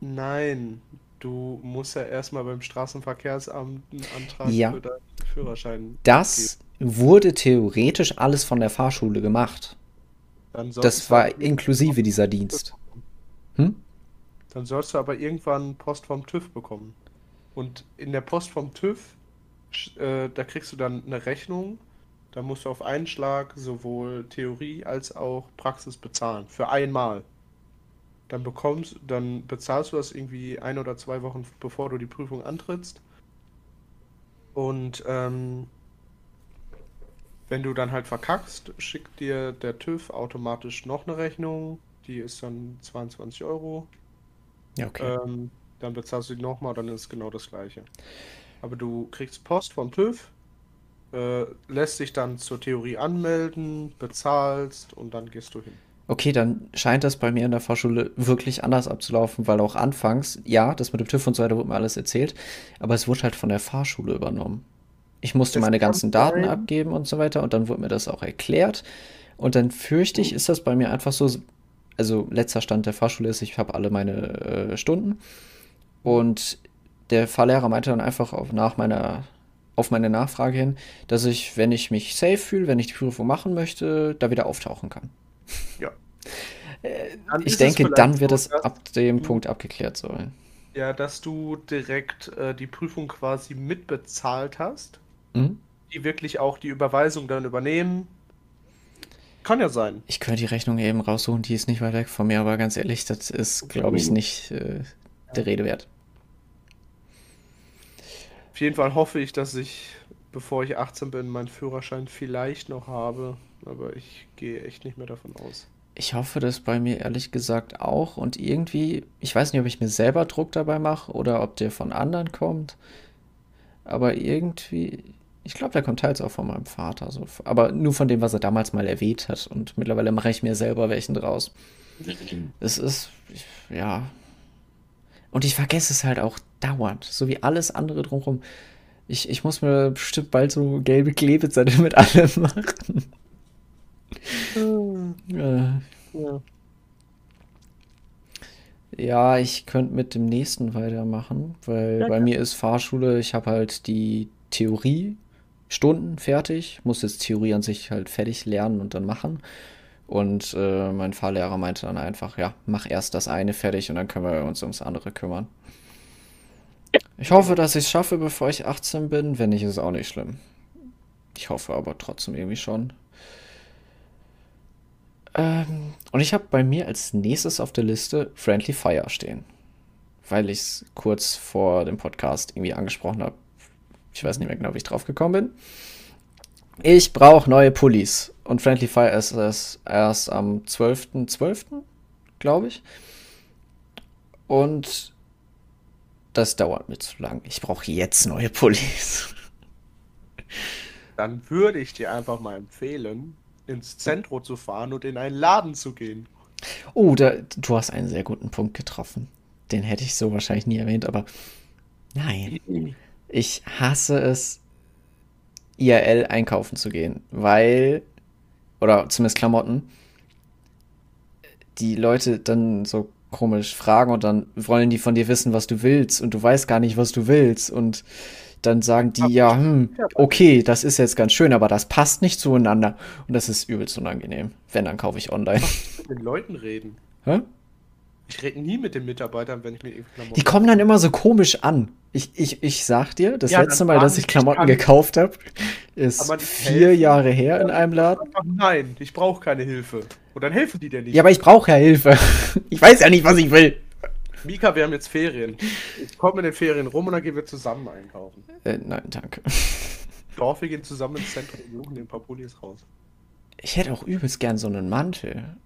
Nein, du musst ja erstmal beim Straßenverkehrsamt einen Antrag Ja, für deinen Führerschein das wurde theoretisch alles von der Fahrschule gemacht. Dann Das war inklusive dieser Dienst. Hm? Dann sollst du aber irgendwann Post vom TÜV bekommen. Und in der Post vom TÜV, äh, da kriegst du dann eine Rechnung. Da musst du auf einen Schlag sowohl Theorie als auch Praxis bezahlen. Für einmal. Dann bekommst, dann bezahlst du das irgendwie ein oder zwei Wochen bevor du die Prüfung antrittst. Und ähm, wenn du dann halt verkackst, schickt dir der TÜV automatisch noch eine Rechnung. Die ist dann 22 Euro. Ja, okay. Ähm, dann bezahlst du die nochmal, dann ist es genau das gleiche. Aber du kriegst Post vom TÜV, äh, lässt dich dann zur Theorie anmelden, bezahlst und dann gehst du hin. Okay, dann scheint das bei mir in der Fahrschule wirklich anders abzulaufen, weil auch anfangs, ja, das mit dem TÜV und so weiter wurde mir alles erzählt, aber es wurde halt von der Fahrschule übernommen. Ich musste Es meine ganzen Daten sein, abgeben und so weiter und dann wurde mir das auch erklärt. Und dann fürchte ich, ist das bei mir einfach so, also letzter Stand der Fahrschule ist, ich habe alle meine äh, Stunden und der Fahrlehrer meinte dann einfach auf, nach meiner, auf meine Nachfrage hin, dass ich, wenn ich mich safe fühle, wenn ich die Prüfung machen möchte, da wieder auftauchen kann. Ja. Dann Ich denke, dann wird es ab dem Punkt abgeklärt sein. ja, dass du direkt äh, die Prüfung quasi mitbezahlt hast, Hm? die wirklich auch die Überweisung dann übernehmen. Kann ja sein. Ich könnte die Rechnung eben raussuchen, die ist nicht weit weg von mir, aber ganz ehrlich, das ist, glaube ich, nicht äh, der Rede wert. Auf jeden Fall hoffe ich, dass ich, bevor ich 18 bin, meinen Führerschein vielleicht noch habe. Aber ich gehe echt nicht mehr davon aus. Ich hoffe das bei mir ehrlich gesagt auch und irgendwie, ich weiß nicht, ob ich mir selber Druck dabei mache oder ob der von anderen kommt, aber irgendwie, ich glaube, der kommt teils auch von meinem Vater, so, aber nur von dem, was er damals mal erwähnt hat und mittlerweile mache ich mir selber welchen draus. Es ist, ja, und ich vergesse es halt auch dauernd, so wie alles andere drumherum. Ich, ich muss mir bestimmt bald so gelbe Klebezettel mit allem machen. Hm, Äh, Ja. Ja, ich könnte mit dem nächsten weitermachen, weil Ja, bei mir ist Fahrschule, ich habe halt die Theorie-Stunden fertig, muss jetzt Theorie an sich halt fertig lernen und dann machen. Und äh, mein Fahrlehrer meinte dann einfach, ja, mach erst das eine fertig und dann können wir uns ums andere kümmern. Ich hoffe, dass ich es schaffe, bevor ich 18 bin. Wenn nicht, ist es auch nicht schlimm. Ich hoffe aber trotzdem irgendwie schon. Ähm, und ich habe bei mir als nächstes auf der Liste Friendly Fire stehen, weil ich es kurz vor dem Podcast irgendwie angesprochen habe. Ich weiß nicht mehr genau, wie ich drauf gekommen bin. Ich brauche neue Pullis. Und Friendly Fire ist es erst am 12.12., glaube ich. Und das dauert mir zu lang. Ich brauche jetzt neue Pullis. Dann würde ich dir einfach mal empfehlen, ins Zentrum zu fahren und in einen Laden zu gehen. Oh, da, du hast einen sehr guten Punkt getroffen. Den hätte ich so wahrscheinlich nie erwähnt, aber nein. Ich hasse es, IRL einkaufen zu gehen, weil, oder zumindest Klamotten, die Leute dann so komisch fragen und dann wollen die von dir wissen, was du willst und du weißt gar nicht, was du willst und dann sagen die, ja, hm, okay, das ist jetzt ganz schön, aber das passt nicht zueinander. Und das ist übelst unangenehm. Wenn, dann kaufe ich online. Mit den Leuten reden. Hä? Ich rede nie mit den Mitarbeitern, wenn ich mir Klamotten. Die kommen dann immer so komisch an. Ich, ich, ich sag dir, das ja, letzte Mal, dass ich Klamotten gekauft habe, ist vier helfen. Jahre her in einem Laden. Nein, ich brauche keine Hilfe. Und dann helfen die dir nicht. Ja, aber ich brauche ja Hilfe. Ich weiß ja nicht, was ich will. Mika, wir haben jetzt Ferien. Ich komme in den Ferien rum und dann gehen wir zusammen einkaufen. Äh, nein, danke. Dorf, wir gehen zusammen ins Zentrum und suchen den paar Pullis raus. Ich hätte auch übelst gern so einen Mantel.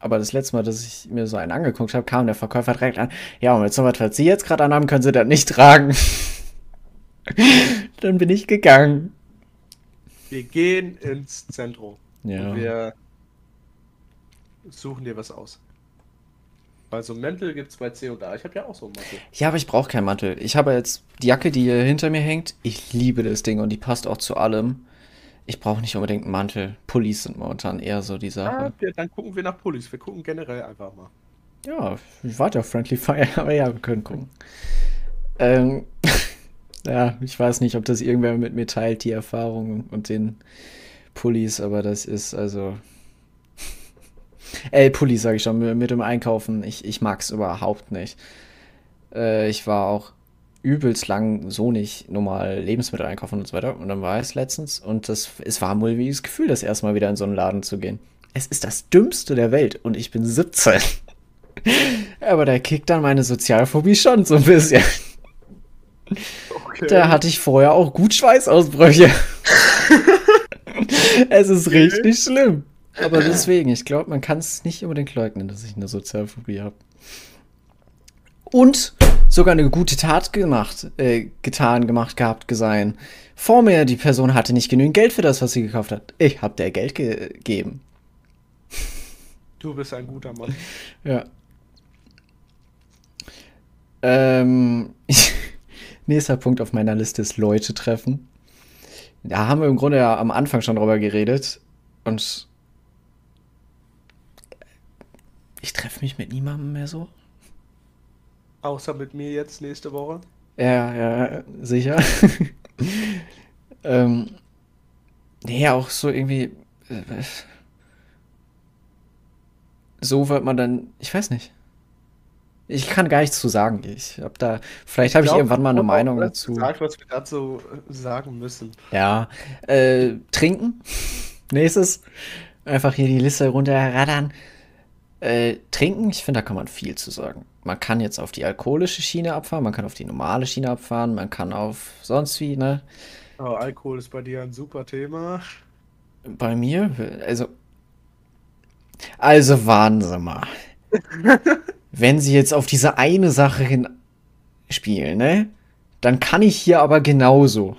Aber das letzte Mal, dass ich mir so einen angeguckt habe, kam der Verkäufer direkt an. Ja, und jetzt noch was, was Sie jetzt gerade anhaben, können Sie das nicht tragen. Dann bin ich gegangen. Wir gehen ins Zentrum. Ja. Und wir suchen dir was aus. Weil so Mäntel gibt es bei C und A. Ich habe ja auch so einen Mantel. Ja, aber ich brauche keinen Mantel. Ich habe jetzt die Jacke, die hier hinter mir hängt. Ich liebe das Ding und die passt auch zu allem. Ich brauche nicht unbedingt einen Mantel. Pullis sind momentan eher so die Sache. Ah, dann gucken wir nach Pullis. Wir gucken generell einfach mal. Ja, ich warte auf Friendly Fire, aber ja, wir können gucken. Ähm, ja, ich weiß nicht, ob das irgendwer mit mir teilt, die Erfahrung und den Pullis, aber das ist also Ey, Pulli, sage ich schon, mit dem Einkaufen. Ich, ich mag es überhaupt nicht. Äh, ich war auch übelst lang so nicht normal Lebensmittel einkaufen und so weiter. Und dann war es letztens und das, es war ein mulmiges Gefühl, das erstmal wieder in so einen Laden zu gehen. Es ist das Dümmste der Welt und ich bin 17. Aber da kickt dann meine Sozialphobie schon so ein bisschen. Okay. Da hatte ich vorher auch gut Schweißausbrüche. es ist okay. richtig schlimm. Aber deswegen, ich glaube, man kann es nicht unbedingt leugnen, dass ich eine Sozialphobie habe. Und sogar eine gute Tat gemacht, äh, getan, gemacht gehabt sein. Vor mir, die Person hatte nicht genügend Geld für das, was sie gekauft hat. Ich habe der Geld gegeben. Du bist ein guter Mann. Ja. Ähm, nächster Punkt auf meiner Liste ist Leute treffen. Da haben wir im Grunde ja am Anfang schon drüber geredet. Und ich treffe mich mit niemandem mehr so. Außer mit mir jetzt nächste Woche? Ja, ja, sicher. ähm, nee, auch so irgendwie. Äh, so wird man dann. Ich weiß nicht. Ich kann gar nichts zu sagen. Ich habe da. Vielleicht habe ich, ich irgendwann mal eine Meinung dazu. Gesagt, was wir dazu sagen müssen. Ja. Äh, trinken. Nächstes. Einfach hier die Liste runterraddern. Äh, trinken, ich finde, da kann man viel zu sagen. Man kann jetzt auf die alkoholische Schiene abfahren, man kann auf die normale Schiene abfahren, man kann auf sonst wie, ne? Oh, Alkohol ist bei dir ein super Thema. Bei mir? Also. Also warten Sie mal. Wenn Sie jetzt auf diese eine Sache hin spielen, ne? Dann kann ich hier aber genauso.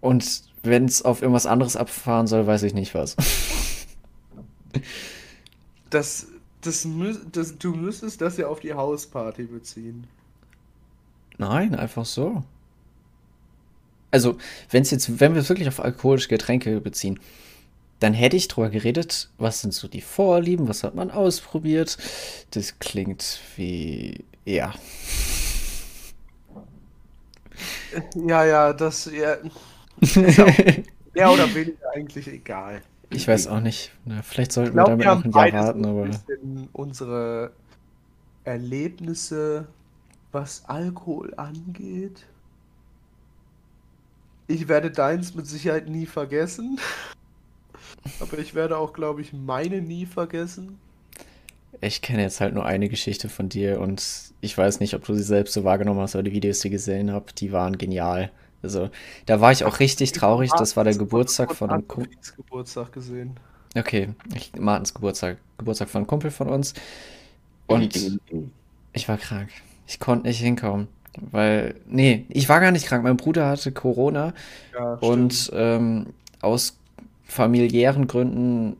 Und wenn es auf irgendwas anderes abfahren soll, weiß ich nicht was. Das, das, das, du müsstest das ja auf die Hausparty beziehen. Nein, einfach so. Also, wenn es jetzt, wenn wir es wirklich auf alkoholische Getränke beziehen, dann hätte ich drüber geredet, was sind so die Vorlieben, was hat man ausprobiert. Das klingt wie, ja. Ja, ja, das, ja. Mehr oder weniger eigentlich egal. Ich weiß auch nicht. Vielleicht sollten glaub, wir damit wir noch ein Jahr warten, aber. Unsere Erlebnisse, was Alkohol angeht. Ich werde deins mit Sicherheit nie vergessen. Aber ich werde auch, glaube ich, meine nie vergessen. Ich kenne jetzt halt nur eine Geschichte von dir und ich weiß nicht, ob du sie selbst so wahrgenommen hast, aber die Videos, die ich gesehen habe, die waren genial. Also, da war ich auch richtig traurig. Das war der Geburtstag von einem Kumpel. Geburtstag gesehen. Okay, ich, Martins Geburtstag. Geburtstag von einem Kumpel von uns. Und ich war krank. Ich konnte nicht hinkommen. Weil, nee, ich war gar nicht krank. Mein Bruder hatte Corona. Ja, und ähm, aus familiären Gründen,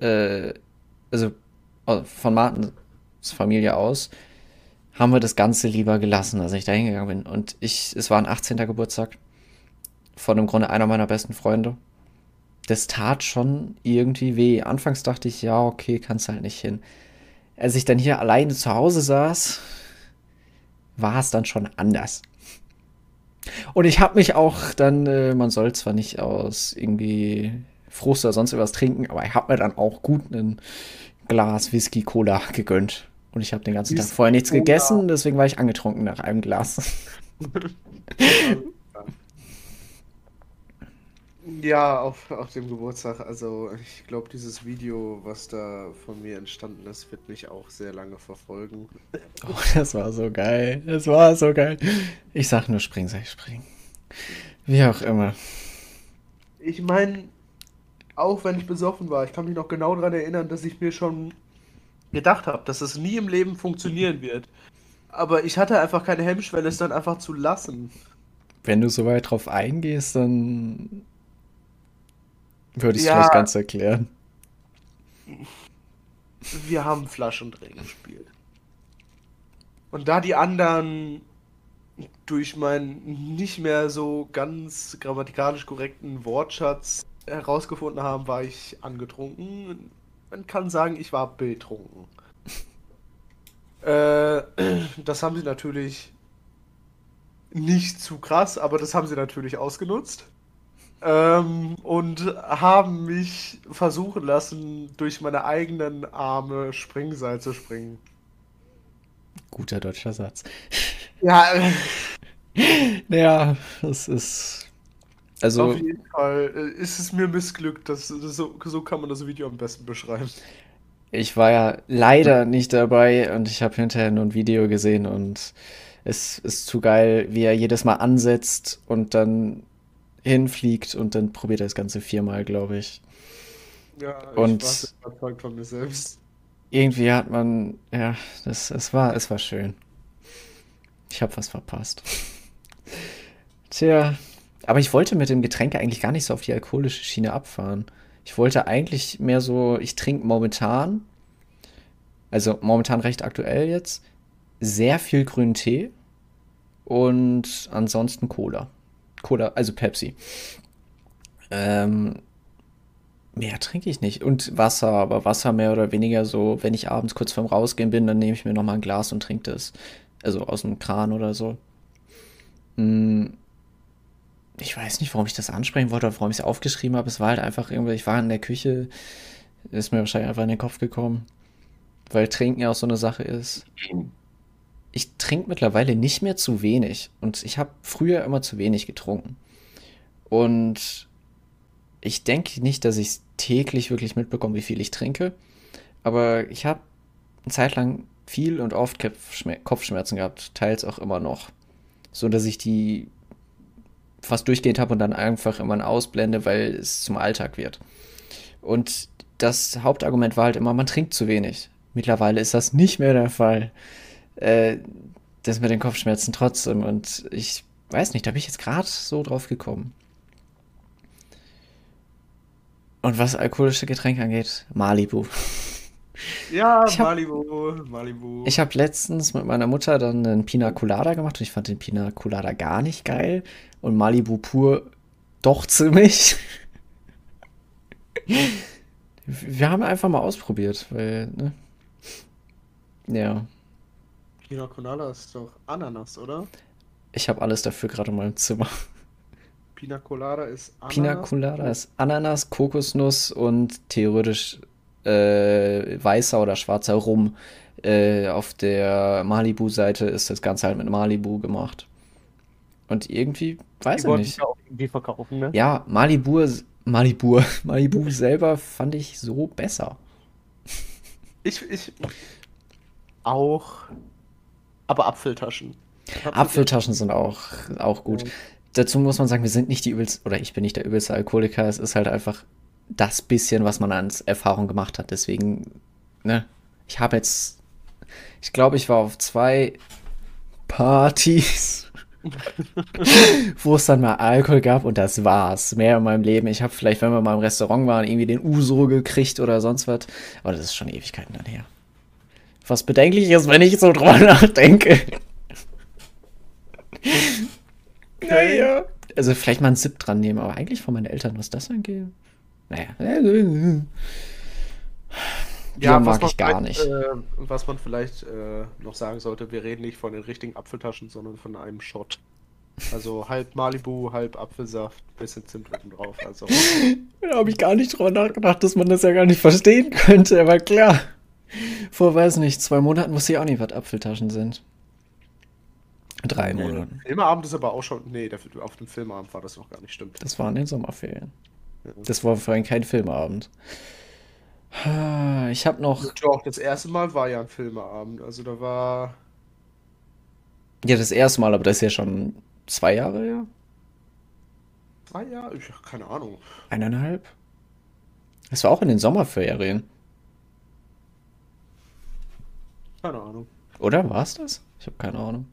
äh, also von Martins Familie aus, haben wir das Ganze lieber gelassen, als ich da hingegangen bin. Und ich, es war ein 18. Geburtstag von im Grunde einer meiner besten Freunde. Das tat schon irgendwie weh. Anfangs dachte ich, ja, okay, kannst halt nicht hin. Als ich dann hier alleine zu Hause saß, war es dann schon anders. Und ich habe mich auch dann, äh, man soll zwar nicht aus irgendwie Frust oder sonst irgendwas trinken, aber ich habe mir dann auch gut ein Glas Whisky Cola gegönnt. Und ich habe den ganzen Tag vorher nichts gegessen, deswegen war ich angetrunken nach einem Glas. Ja, auf, auf dem Geburtstag. Also ich glaube, dieses Video, was da von mir entstanden ist, wird mich auch sehr lange verfolgen. Oh, das war so geil. Das war so geil. Ich sag nur springen, sag ich springen. Wie auch immer. Ich meine, auch wenn ich besoffen war, ich kann mich noch genau daran erinnern, dass ich mir schon gedacht habe, dass es nie im Leben funktionieren wird. Aber ich hatte einfach keine Hemmschwelle, es dann einfach zu lassen. Wenn du so weit drauf eingehst, dann würde ich ja, das Ganze erklären. Wir haben Flaschendrehen gespielt. Und da die anderen durch meinen nicht mehr so ganz grammatikalisch korrekten Wortschatz herausgefunden haben, war ich angetrunken. Man kann sagen, ich war betrunken. äh, das haben sie natürlich nicht zu krass, aber das haben sie natürlich ausgenutzt. Ähm, und haben mich versuchen lassen, durch meine eigenen Arme Springseil zu springen. Guter deutscher Satz. Ja. ja, das ist. Also. Auf jeden Fall äh, ist es mir missglückt. Das, das, so, so kann man das Video am besten beschreiben. Ich war ja leider nicht dabei und ich habe hinterher nur ein Video gesehen und es ist zu geil, wie er jedes Mal ansetzt und dann hinfliegt und dann probiert er das Ganze viermal, glaube ich. Ja, ich und war überzeugt von mir selbst. Irgendwie hat man, ja, das, es war, es war schön. Ich habe was verpasst. Tja, aber ich wollte mit dem Getränk eigentlich gar nicht so auf die alkoholische Schiene abfahren. Ich wollte eigentlich mehr so, ich trinke momentan, also momentan recht aktuell jetzt, sehr viel grünen Tee und ansonsten Cola. Cola, also Pepsi. Ähm, mehr trinke ich nicht. Und Wasser, aber Wasser mehr oder weniger so, wenn ich abends kurz vorm Rausgehen bin, dann nehme ich mir nochmal ein Glas und trinke das. Also aus dem Kran oder so. Hm, ich weiß nicht, warum ich das ansprechen wollte oder warum ich es aufgeschrieben habe. Es war halt einfach irgendwie, ich war in der Küche, ist mir wahrscheinlich einfach in den Kopf gekommen. Weil Trinken ja auch so eine Sache ist ich trinke mittlerweile nicht mehr zu wenig. Und ich habe früher immer zu wenig getrunken. Und ich denke nicht, dass ich täglich wirklich mitbekomme, wie viel ich trinke. Aber ich habe eine Zeit lang viel und oft Kopfschmerzen gehabt, teils auch immer noch. So dass ich die fast durchgehend habe und dann einfach immer ausblende, weil es zum Alltag wird. Und das Hauptargument war halt immer, man trinkt zu wenig. Mittlerweile ist das nicht mehr der Fall äh, das mit den Kopfschmerzen trotzdem. Und ich weiß nicht, da bin ich jetzt gerade so drauf gekommen. Und was alkoholische Getränke angeht, Malibu. Ja, hab, Malibu, Malibu. Ich habe letztens mit meiner Mutter dann einen Pina Colada gemacht und ich fand den Pina Colada gar nicht geil und Malibu pur doch ziemlich. Wir haben einfach mal ausprobiert, weil, ne? Ja. Pina Colada ist doch Ananas, oder? Ich habe alles dafür gerade in meinem Zimmer. Pina Colada ist Ananas. Pina Colada ist Ananas, Kokosnuss und theoretisch äh, weißer oder schwarzer Rum. Äh, auf der Malibu-Seite ist das Ganze halt mit Malibu gemacht. Und irgendwie, weiß ich nicht. auch irgendwie verkaufen, ne? Ja, Malibu, Malibu, Malibu selber fand ich so besser. Ich, ich auch aber Apfeltaschen. Apfeltaschen sind auch, auch gut. Ja. Dazu muss man sagen, wir sind nicht die übelste, oder ich bin nicht der übelste Alkoholiker. Es ist halt einfach das bisschen, was man als Erfahrung gemacht hat. Deswegen, ne, ich habe jetzt, ich glaube, ich war auf zwei Partys, wo es dann mal Alkohol gab und das war's. Mehr in meinem Leben. Ich habe vielleicht, wenn wir mal im Restaurant waren, irgendwie den Uso gekriegt oder sonst was. Aber das ist schon Ewigkeiten dann her. Was bedenklich ist, wenn ich so drüber nachdenke. naja. Also vielleicht mal einen Sip dran nehmen, aber eigentlich von meinen Eltern, was das angeht. Naja. Bier Ja, mag was ich gar nicht. äh, was man vielleicht äh, noch sagen sollte, wir reden nicht von den richtigen Apfeltaschen, sondern von einem Shot. Also halb Malibu, halb Apfelsaft, bisschen Zimt oben drauf. Also Da habe ich gar nicht drüber nachgedacht, dass man das ja gar nicht verstehen könnte, aber klar. Vor, weiß nicht, zwei Monaten wusste ich auch nicht, was Apfeltaschen sind. Drei Monate. Filmabend ist aber auch schon. Nee, auf dem Filmabend war das noch gar nicht, stimmt. Das war in den Sommerferien. Ja. Das war vorhin kein Filmabend. Ich habe noch. Doch, das erste Mal war ja ein Filmabend. Also da war. Ja, das erste Mal, aber das ist ja schon zwei Jahre her? Zwei Jahre? Ich, keine Ahnung. Eineinhalb? Das war auch in den Sommerferien. Keine Ahnung. Oder war es das? Ich habe keine Ahnung.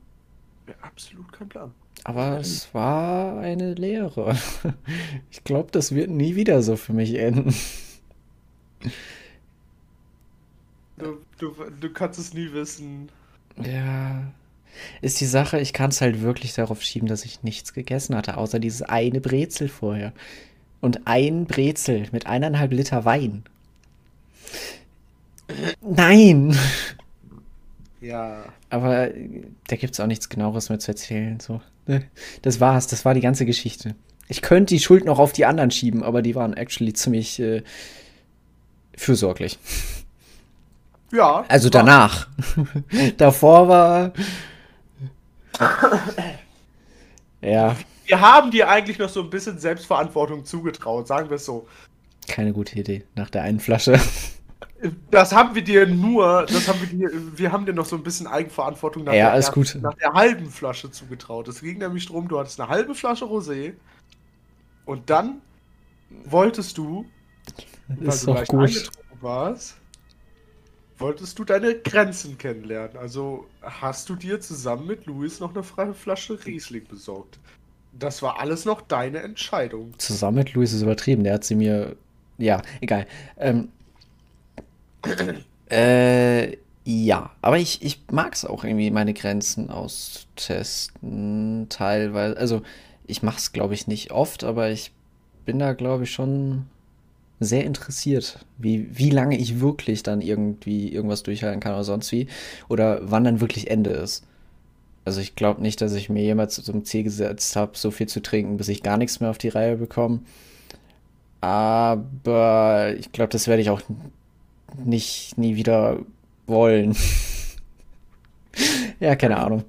Ja, absolut kein Plan. Aber es war eine Lehre. Ich glaube, das wird nie wieder so für mich enden. Du, du, du kannst es nie wissen. Ja. Ist die Sache, ich kann es halt wirklich darauf schieben, dass ich nichts gegessen hatte, außer dieses eine Brezel vorher. Und ein Brezel mit eineinhalb Liter Wein. Nein! Ja. Aber äh, da gibt es auch nichts genaueres mehr zu erzählen. So. ne? Das war's, das war die ganze Geschichte. Ich könnte die Schuld noch auf die anderen schieben, aber die waren actually ziemlich äh, fürsorglich. Ja. Also danach. Davor war. Ja, Wir haben dir eigentlich noch so ein bisschen Selbstverantwortung zugetraut, sagen wir es so. keine gute Idee. Nach der einen Flasche. Das haben wir dir nur, das haben wir dir, wir haben dir noch so ein bisschen Eigenverantwortung nach, Ja, der, nach der halben Flasche zugetraut. Es ging nämlich darum, du hattest eine halbe Flasche Rosé und dann wolltest du, weil Ist du doch leicht gut. angetrunken warst, wolltest du deine Grenzen kennenlernen. Also hast du dir zusammen mit Luis noch eine freie Flasche Riesling besorgt. Das war alles noch deine Entscheidung. Zusammen mit Luis ist übertrieben. Der hat sie mir. Ja, egal. Ähm, äh, ja, aber ich, ich mag es auch irgendwie, meine Grenzen austesten. Teilweise. Also, ich mache es, glaube ich, nicht oft, aber ich bin da, glaube ich, schon sehr interessiert, wie, wie lange ich wirklich dann irgendwie irgendwas durchhalten kann oder sonst wie. Oder wann dann wirklich Ende ist. Also ich glaube nicht, dass ich mir jemals zum Ziel gesetzt habe, so viel zu trinken, bis ich gar nichts mehr auf die Reihe bekomme. Aber ich glaube, das werde ich auch nicht nie wieder wollen. ja, keine Ahnung.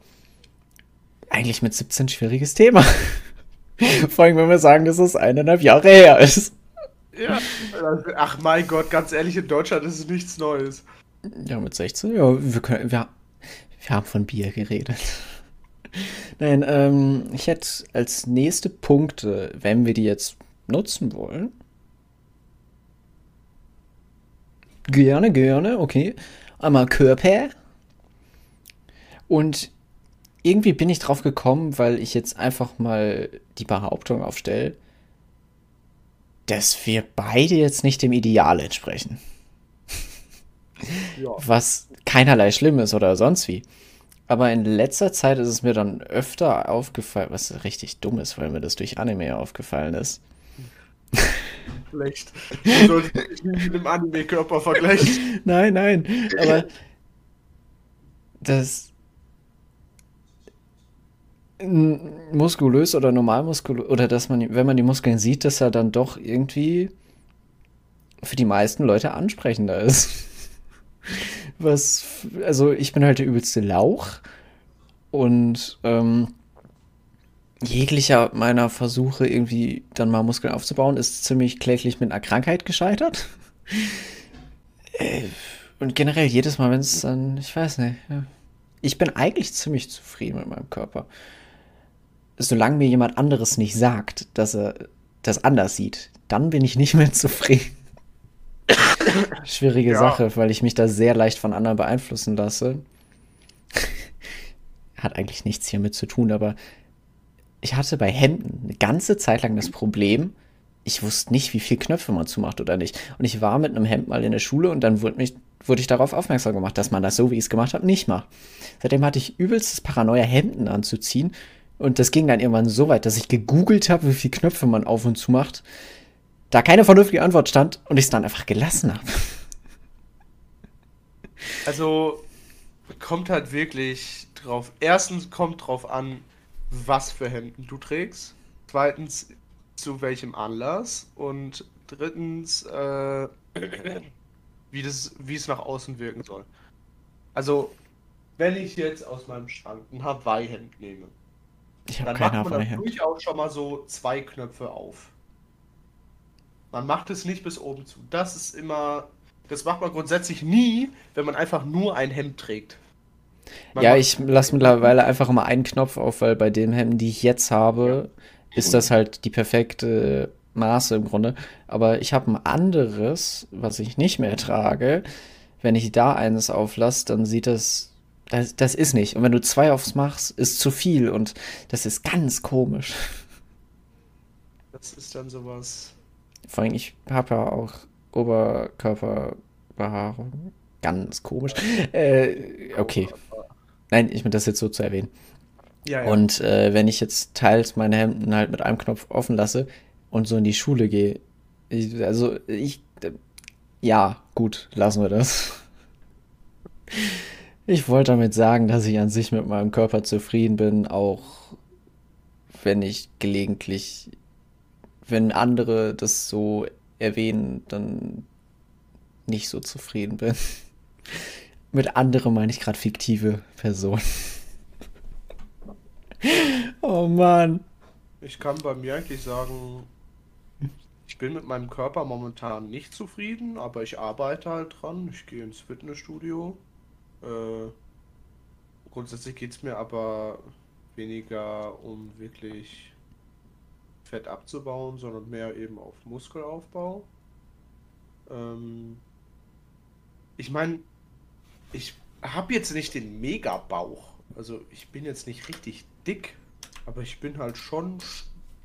Eigentlich mit 17 schwieriges Thema. Vor allem, wenn wir sagen, dass es eineinhalb Jahre her ist. Ja. Ach mein Gott, ganz ehrlich, in Deutschland ist es nichts Neues. Ja, mit 16, ja, wir können, wir, wir haben von Bier geredet. Nein, ähm, ich hätte als nächste Punkte, wenn wir die jetzt nutzen wollen. Gerne, gerne, okay. Einmal Körper. Und irgendwie bin ich drauf gekommen, weil ich jetzt einfach mal die Behauptung aufstelle, dass wir beide jetzt nicht dem Ideal entsprechen Ja. was keinerlei schlimm ist oder sonst wie. Aber in letzter Zeit ist es mir dann öfter aufgefallen, was richtig dumm ist, weil mir das durch Anime aufgefallen ist. Schlecht. Du solltest dich nicht mit dem Anime-Körper vergleichen. Nein, nein, aber das muskulös oder normal muskulös oder dass man, wenn man die Muskeln sieht, dass er dann doch irgendwie für die meisten Leute ansprechender ist. Was, also ich bin halt der übelste Lauch und ähm, jeglicher meiner Versuche irgendwie dann mal Muskeln aufzubauen ist ziemlich kläglich mit einer Krankheit gescheitert. Äh, Und generell jedes Mal, wenn es dann, ich weiß nicht, ich bin eigentlich ziemlich zufrieden mit meinem Körper. Solange mir jemand anderes nicht sagt, dass er das anders sieht, dann bin ich nicht mehr zufrieden. Schwierige Ja. Sache, weil ich mich da sehr leicht von anderen beeinflussen lasse. Hat eigentlich nichts hiermit zu tun, aber ich hatte bei Hemden eine ganze Zeit lang das Problem, ich wusste nicht, wie viel Knöpfe man zumacht oder nicht. Und ich war mit einem Hemd mal in der Schule und dann wurde, mich, wurde ich darauf aufmerksam gemacht, dass man das so, wie ich es gemacht habe, nicht macht. Seitdem hatte ich übelstes Paranoia, Hemden anzuziehen. Und das ging dann irgendwann so weit, dass ich gegoogelt habe, wie viele Knöpfe man auf und zu macht. Da keine vernünftige Antwort stand und ich es dann einfach gelassen habe. Also kommt halt wirklich drauf. Erstens kommt drauf an, was für Hemden du trägst. Zweitens, zu welchem Anlass. Und drittens, äh, wie, das, wie es nach außen wirken soll. Also, wenn ich jetzt aus meinem Schrank ein Hawaii-Hemd nehme, Ich habe dann kein macht man Hawaii-Hemd. durchaus schon mal so zwei Knöpfe auf. Man macht es nicht bis oben zu. Das ist immer, das macht man grundsätzlich nie, wenn man einfach nur ein Hemd trägt. Man Ja, ich lasse mittlerweile einfach immer einen Knopf auf, weil bei den Hemden, die ich jetzt ja. habe, ist das halt die perfekte Maße im Grunde. Aber ich habe ein anderes, was ich nicht mehr trage. Wenn ich da eines auflasse, dann sieht das, das, das ist nicht. Und wenn du zwei aufs machst, ist zu viel und das ist ganz komisch. Das ist dann sowas. Vor allem, ich habe ja auch Oberkörperbehaarung. Ganz komisch. Äh, okay. Nein, ich meine das jetzt so zu erwähnen. Ja, ja. Und äh, wenn ich jetzt teils meine Hemden halt mit einem Knopf offen lasse und so in die Schule gehe, ich, also ich, äh, ja, gut, lassen wir das. Ich wollte damit sagen, dass ich an sich mit meinem Körper zufrieden bin, auch wenn ich gelegentlich, wenn andere das so erwähnen, dann nicht so zufrieden bin. Mit andere meine ich gerade fiktive Personen. Oh Mann. Ich kann bei mir eigentlich sagen, ich bin mit meinem Körper momentan nicht zufrieden, aber ich arbeite halt dran. Ich gehe ins Fitnessstudio. Äh, grundsätzlich geht es mir aber weniger um wirklich Fett abzubauen, sondern mehr eben auf Muskelaufbau. Ähm, ich meine, ich habe jetzt nicht den Mega-Bauch. Also ich bin jetzt nicht richtig dick, aber ich bin halt schon, sch-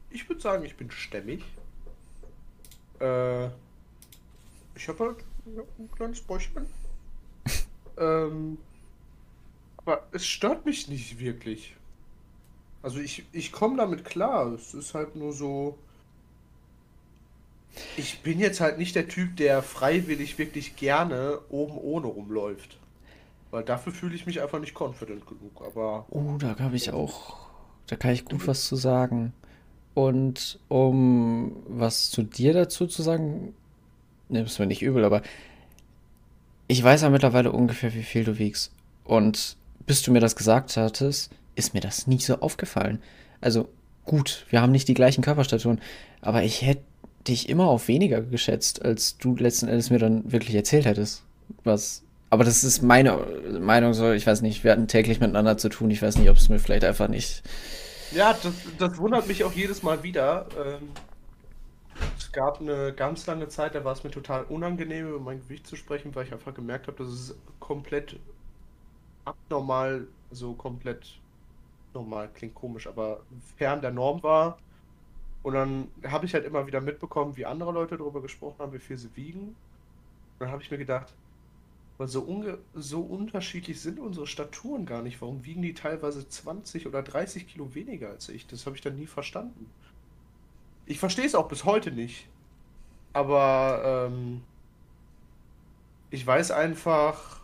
ich würde sagen, ich bin stämmig. Äh, ich habe halt ein kleines Bäuchchen. Ähm, aber es stört mich nicht wirklich. Also ich, ich komme damit klar. Es ist halt nur so, ich bin jetzt halt nicht der Typ, der freiwillig wirklich gerne oben ohne rumläuft. Weil dafür fühle ich mich einfach nicht confident genug. Aber Oh, da habe ich auch, da kann ich gut was zu sagen. Und um was zu dir dazu zu sagen, nimm's mir nicht übel, aber ich weiß ja mittlerweile ungefähr, wie viel du wiegst. Und bis du mir das gesagt hattest, ist mir das nie so aufgefallen. Also gut, wir haben nicht die gleichen Körperstaturen, aber ich hätte dich immer auf weniger geschätzt, als du letzten Endes mir dann wirklich erzählt hättest. Was. Aber das ist meine Meinung so, ich weiß nicht, wir hatten täglich miteinander zu tun. Ich weiß nicht, ob es mir vielleicht einfach nicht. ja, das, das wundert mich auch jedes Mal wieder. Ähm, es gab eine ganz lange Zeit, da war es mir total unangenehm, über mein Gewicht zu sprechen, weil ich einfach gemerkt habe, dass es komplett abnormal, so komplett normal, klingt komisch, aber fern der Norm war. Und dann habe ich halt immer wieder mitbekommen, wie andere Leute darüber gesprochen haben, wie viel sie wiegen. Und dann habe ich mir gedacht, aber so, so unterschiedlich sind unsere Staturen gar nicht. Warum wiegen die teilweise 20 oder 30 Kilo weniger als ich? Das habe ich dann nie verstanden. Ich verstehe es auch bis heute nicht. Aber ähm, ich weiß einfach,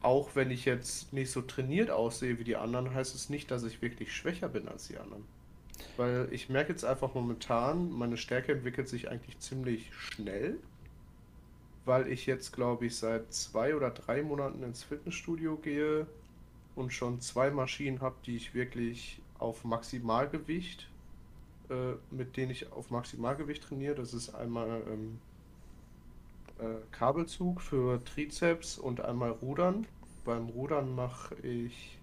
auch wenn ich jetzt nicht so trainiert aussehe wie die anderen, heißt es nicht, dass ich wirklich schwächer bin als die anderen. Weil ich merke jetzt einfach momentan, meine Stärke entwickelt sich eigentlich ziemlich schnell, weil ich jetzt, glaube ich, seit zwei oder drei Monaten ins Fitnessstudio gehe und schon zwei Maschinen habe, die ich wirklich auf Maximalgewicht, äh, mit denen ich auf Maximalgewicht trainiere. Das ist einmal ähm, äh, Kabelzug für Trizeps und einmal Rudern. Beim Rudern mache ich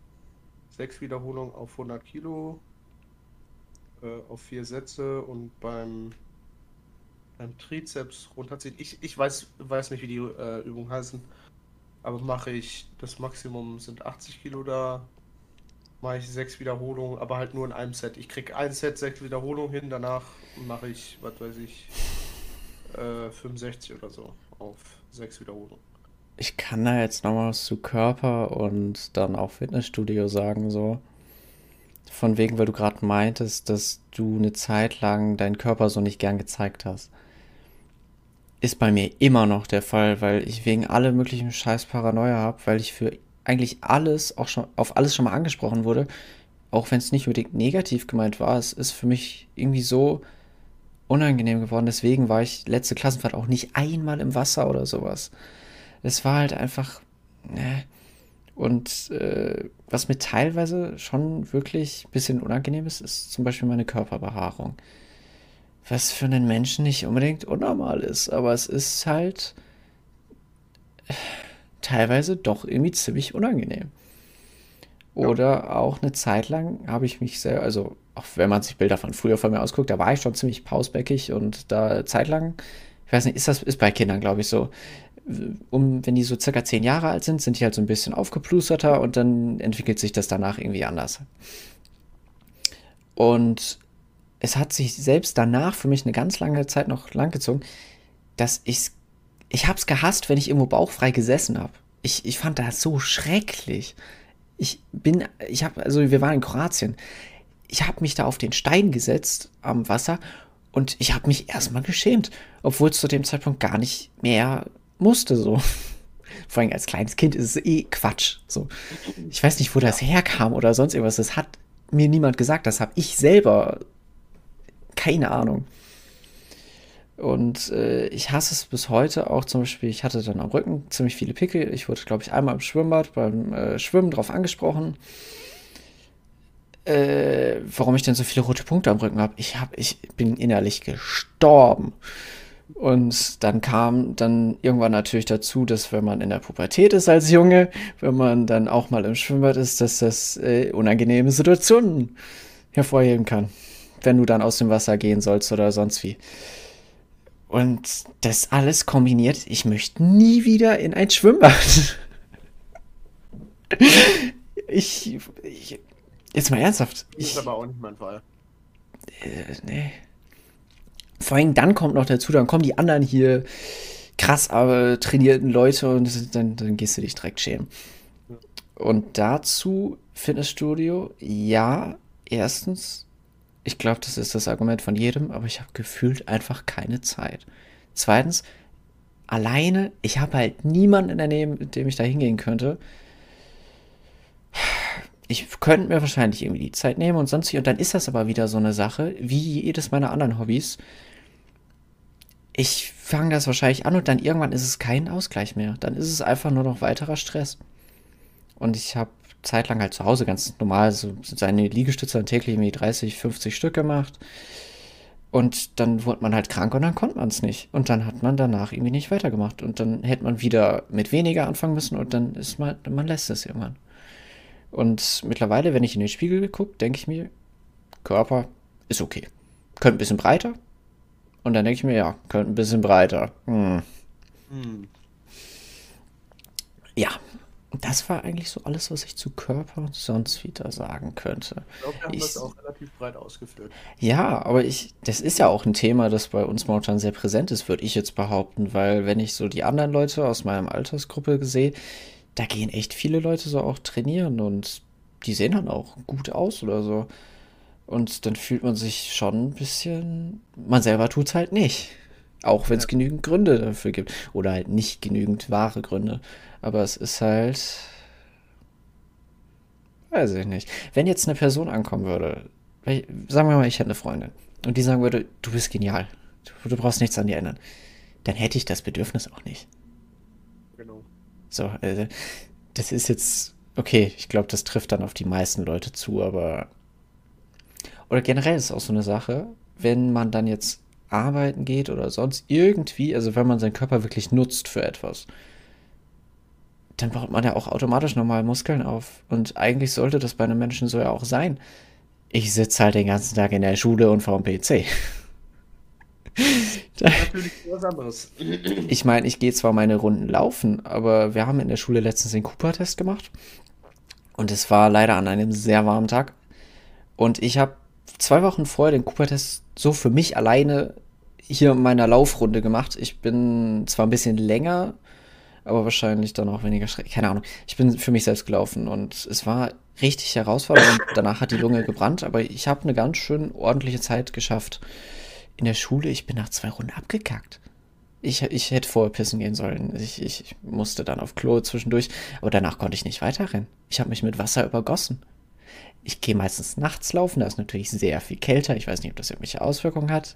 sechs Wiederholungen auf 100 Kilo, äh, auf vier Sätze und beim, beim Trizeps runterziehen. Ich, ich weiß, weiß nicht, wie die äh, Übungen heißen, aber mache ich, das Maximum sind 80 Kilo da, mache ich sechs Wiederholungen, aber halt nur in einem Set. Ich krieg ein Set, sechs Wiederholungen hin, danach mache ich, was weiß ich, äh, 65 oder so auf sechs Wiederholungen. Ich kann da jetzt noch was zu Körper und dann auch Fitnessstudio sagen, so. Von wegen, weil du gerade meintest, dass du eine Zeit lang deinen Körper so nicht gern gezeigt hast. ist bei mir immer noch der Fall, weil ich wegen allem möglichen Scheiß Paranoia habe, weil ich für eigentlich alles auch schon auf alles schon mal angesprochen wurde, auch wenn es nicht unbedingt negativ gemeint war. Es ist für mich irgendwie so unangenehm geworden. Deswegen war ich letzte Klassenfahrt auch nicht einmal im Wasser oder sowas. Es war halt einfach. Ne. Und äh, was mir teilweise schon wirklich ein bisschen unangenehm ist, ist zum Beispiel meine Körperbehaarung. Was für einen Menschen nicht unbedingt unnormal ist, aber es ist halt teilweise doch irgendwie ziemlich unangenehm. Oder ja. auch eine Zeit lang habe ich mich sehr, also auch wenn man sich Bilder von früher von mir ausguckt, da war ich schon ziemlich pausbäckig und da zeitlang, ich weiß nicht, ist das ist bei Kindern, glaube ich, so. Um, wenn die so circa zehn Jahre alt sind, sind die halt so ein bisschen aufgeplusterter und dann entwickelt sich das danach irgendwie anders. Und es hat sich selbst danach für mich eine ganz lange Zeit noch langgezogen, dass ich ich hab's gehasst, wenn ich irgendwo bauchfrei gesessen habe. Ich, ich fand das so schrecklich. Ich bin, ich habe, also wir waren in Kroatien. Ich habe mich da auf den Stein gesetzt am Wasser und ich habe mich erstmal geschämt, obwohl es zu dem Zeitpunkt gar nicht mehr musste so. Vor allem als kleines Kind ist es eh Quatsch. So. Ich weiß nicht, wo das herkam oder sonst irgendwas. Das hat mir niemand gesagt. Das habe ich selber. Keine Ahnung. Und äh, ich hasse es bis heute auch zum Beispiel, ich hatte dann am Rücken ziemlich viele Pickel. Ich wurde, glaube ich, einmal im Schwimmbad beim äh, Schwimmen drauf angesprochen, äh, warum ich denn so viele rote Punkte am Rücken habe. Ich, hab, ich bin innerlich gestorben. Und dann kam dann irgendwann natürlich dazu, dass wenn man in der Pubertät ist als Junge, wenn man dann auch mal im Schwimmbad ist, dass das äh, unangenehme Situationen hervorheben kann, wenn du dann aus dem Wasser gehen sollst oder sonst wie. Und das alles kombiniert, ich möchte nie wieder in ein Schwimmbad. ich, ich, jetzt mal ernsthaft. Das ist aber auch nicht mein Fall. Äh, nee. Vor allem dann kommt noch dazu, dann kommen die anderen hier krass aber trainierten Leute und dann, dann gehst du dich direkt schämen. Und dazu Fitnessstudio, ja, erstens ich glaube, das ist das Argument von jedem, aber ich habe gefühlt einfach keine Zeit. Zweitens, alleine, ich habe halt niemanden in der Nähe, mit dem ich da hingehen könnte. Ich könnte mir wahrscheinlich irgendwie die Zeit nehmen und sonst wie. Und dann ist das aber wieder so eine Sache, wie jedes meiner anderen Hobbys. Ich fange das wahrscheinlich an und dann irgendwann ist es kein Ausgleich mehr. Dann ist es einfach nur noch weiterer Stress. Und ich habe zeitlang halt zu Hause ganz normal so seine Liegestütze dann täglich irgendwie 30, 50 Stück gemacht. Und dann wurde man halt krank und dann konnte man es nicht. Und dann hat man danach irgendwie nicht weitergemacht. Und dann hätte man wieder mit weniger anfangen müssen und dann ist man, man lässt es irgendwann. Und mittlerweile, wenn ich in den Spiegel gucke, denke ich mir, Körper ist okay. Könnte ein bisschen breiter. Und dann denke ich mir, ja, könnte ein bisschen breiter. Hm. Hm. Ja, das war eigentlich so alles, was ich zu Körper und sonst wieder sagen könnte. Ich glaube, wir haben ich, das auch relativ breit ausgeführt. Ja, aber ich, das ist ja auch ein Thema, das bei uns momentan sehr präsent ist, würde ich jetzt behaupten, weil wenn ich so die anderen Leute aus meiner Altersgruppe sehe, da gehen echt viele Leute so auch trainieren und die sehen dann auch gut aus oder so. Und dann fühlt man sich schon ein bisschen, man selber tut es halt nicht. Auch wenn es ja. genügend Gründe dafür gibt. Oder halt nicht genügend wahre Gründe. Aber es ist halt. Weiß ich nicht. Wenn jetzt eine Person ankommen würde, sagen wir mal, ich hätte eine Freundin und die sagen würde, du bist genial, du, du brauchst nichts an dir ändern, dann hätte ich das Bedürfnis auch nicht. Genau. So, äh, das ist jetzt, okay, ich glaube, das trifft dann auf die meisten Leute zu, aber. Oder generell ist es auch so eine Sache, wenn man dann jetzt arbeiten geht oder sonst irgendwie, also wenn man seinen Körper wirklich nutzt für etwas, dann baut man ja auch automatisch nochmal Muskeln auf. Und eigentlich sollte das bei einem Menschen so ja auch sein. Ich sitze halt den ganzen Tag in der Schule und vor dem PC. Natürlich was anderes. Ich meine, ich gehe zwar meine Runden laufen, aber wir haben in der Schule letztens den Cooper-Test gemacht. Und es war leider an einem sehr warmen Tag. Und ich habe zwei Wochen vorher den Cooper-Test so für mich alleine hier in meiner Laufrunde gemacht. Ich bin zwar ein bisschen länger, aber wahrscheinlich dann auch weniger schrecklich. Keine Ahnung. Ich bin für mich selbst gelaufen und es war richtig herausfordernd. Danach hat die Lunge gebrannt, aber ich habe eine ganz schön ordentliche Zeit geschafft in der Schule. Ich bin nach zwei Runden abgekackt. Ich, ich hätte vorher pissen gehen sollen. Ich, ich musste dann auf Klo zwischendurch, aber danach konnte ich nicht weiterrennen. Ich habe mich mit Wasser übergossen. Ich gehe meistens nachts laufen, da ist natürlich sehr viel kälter. Ich weiß nicht, ob das irgendwelche Auswirkungen hat.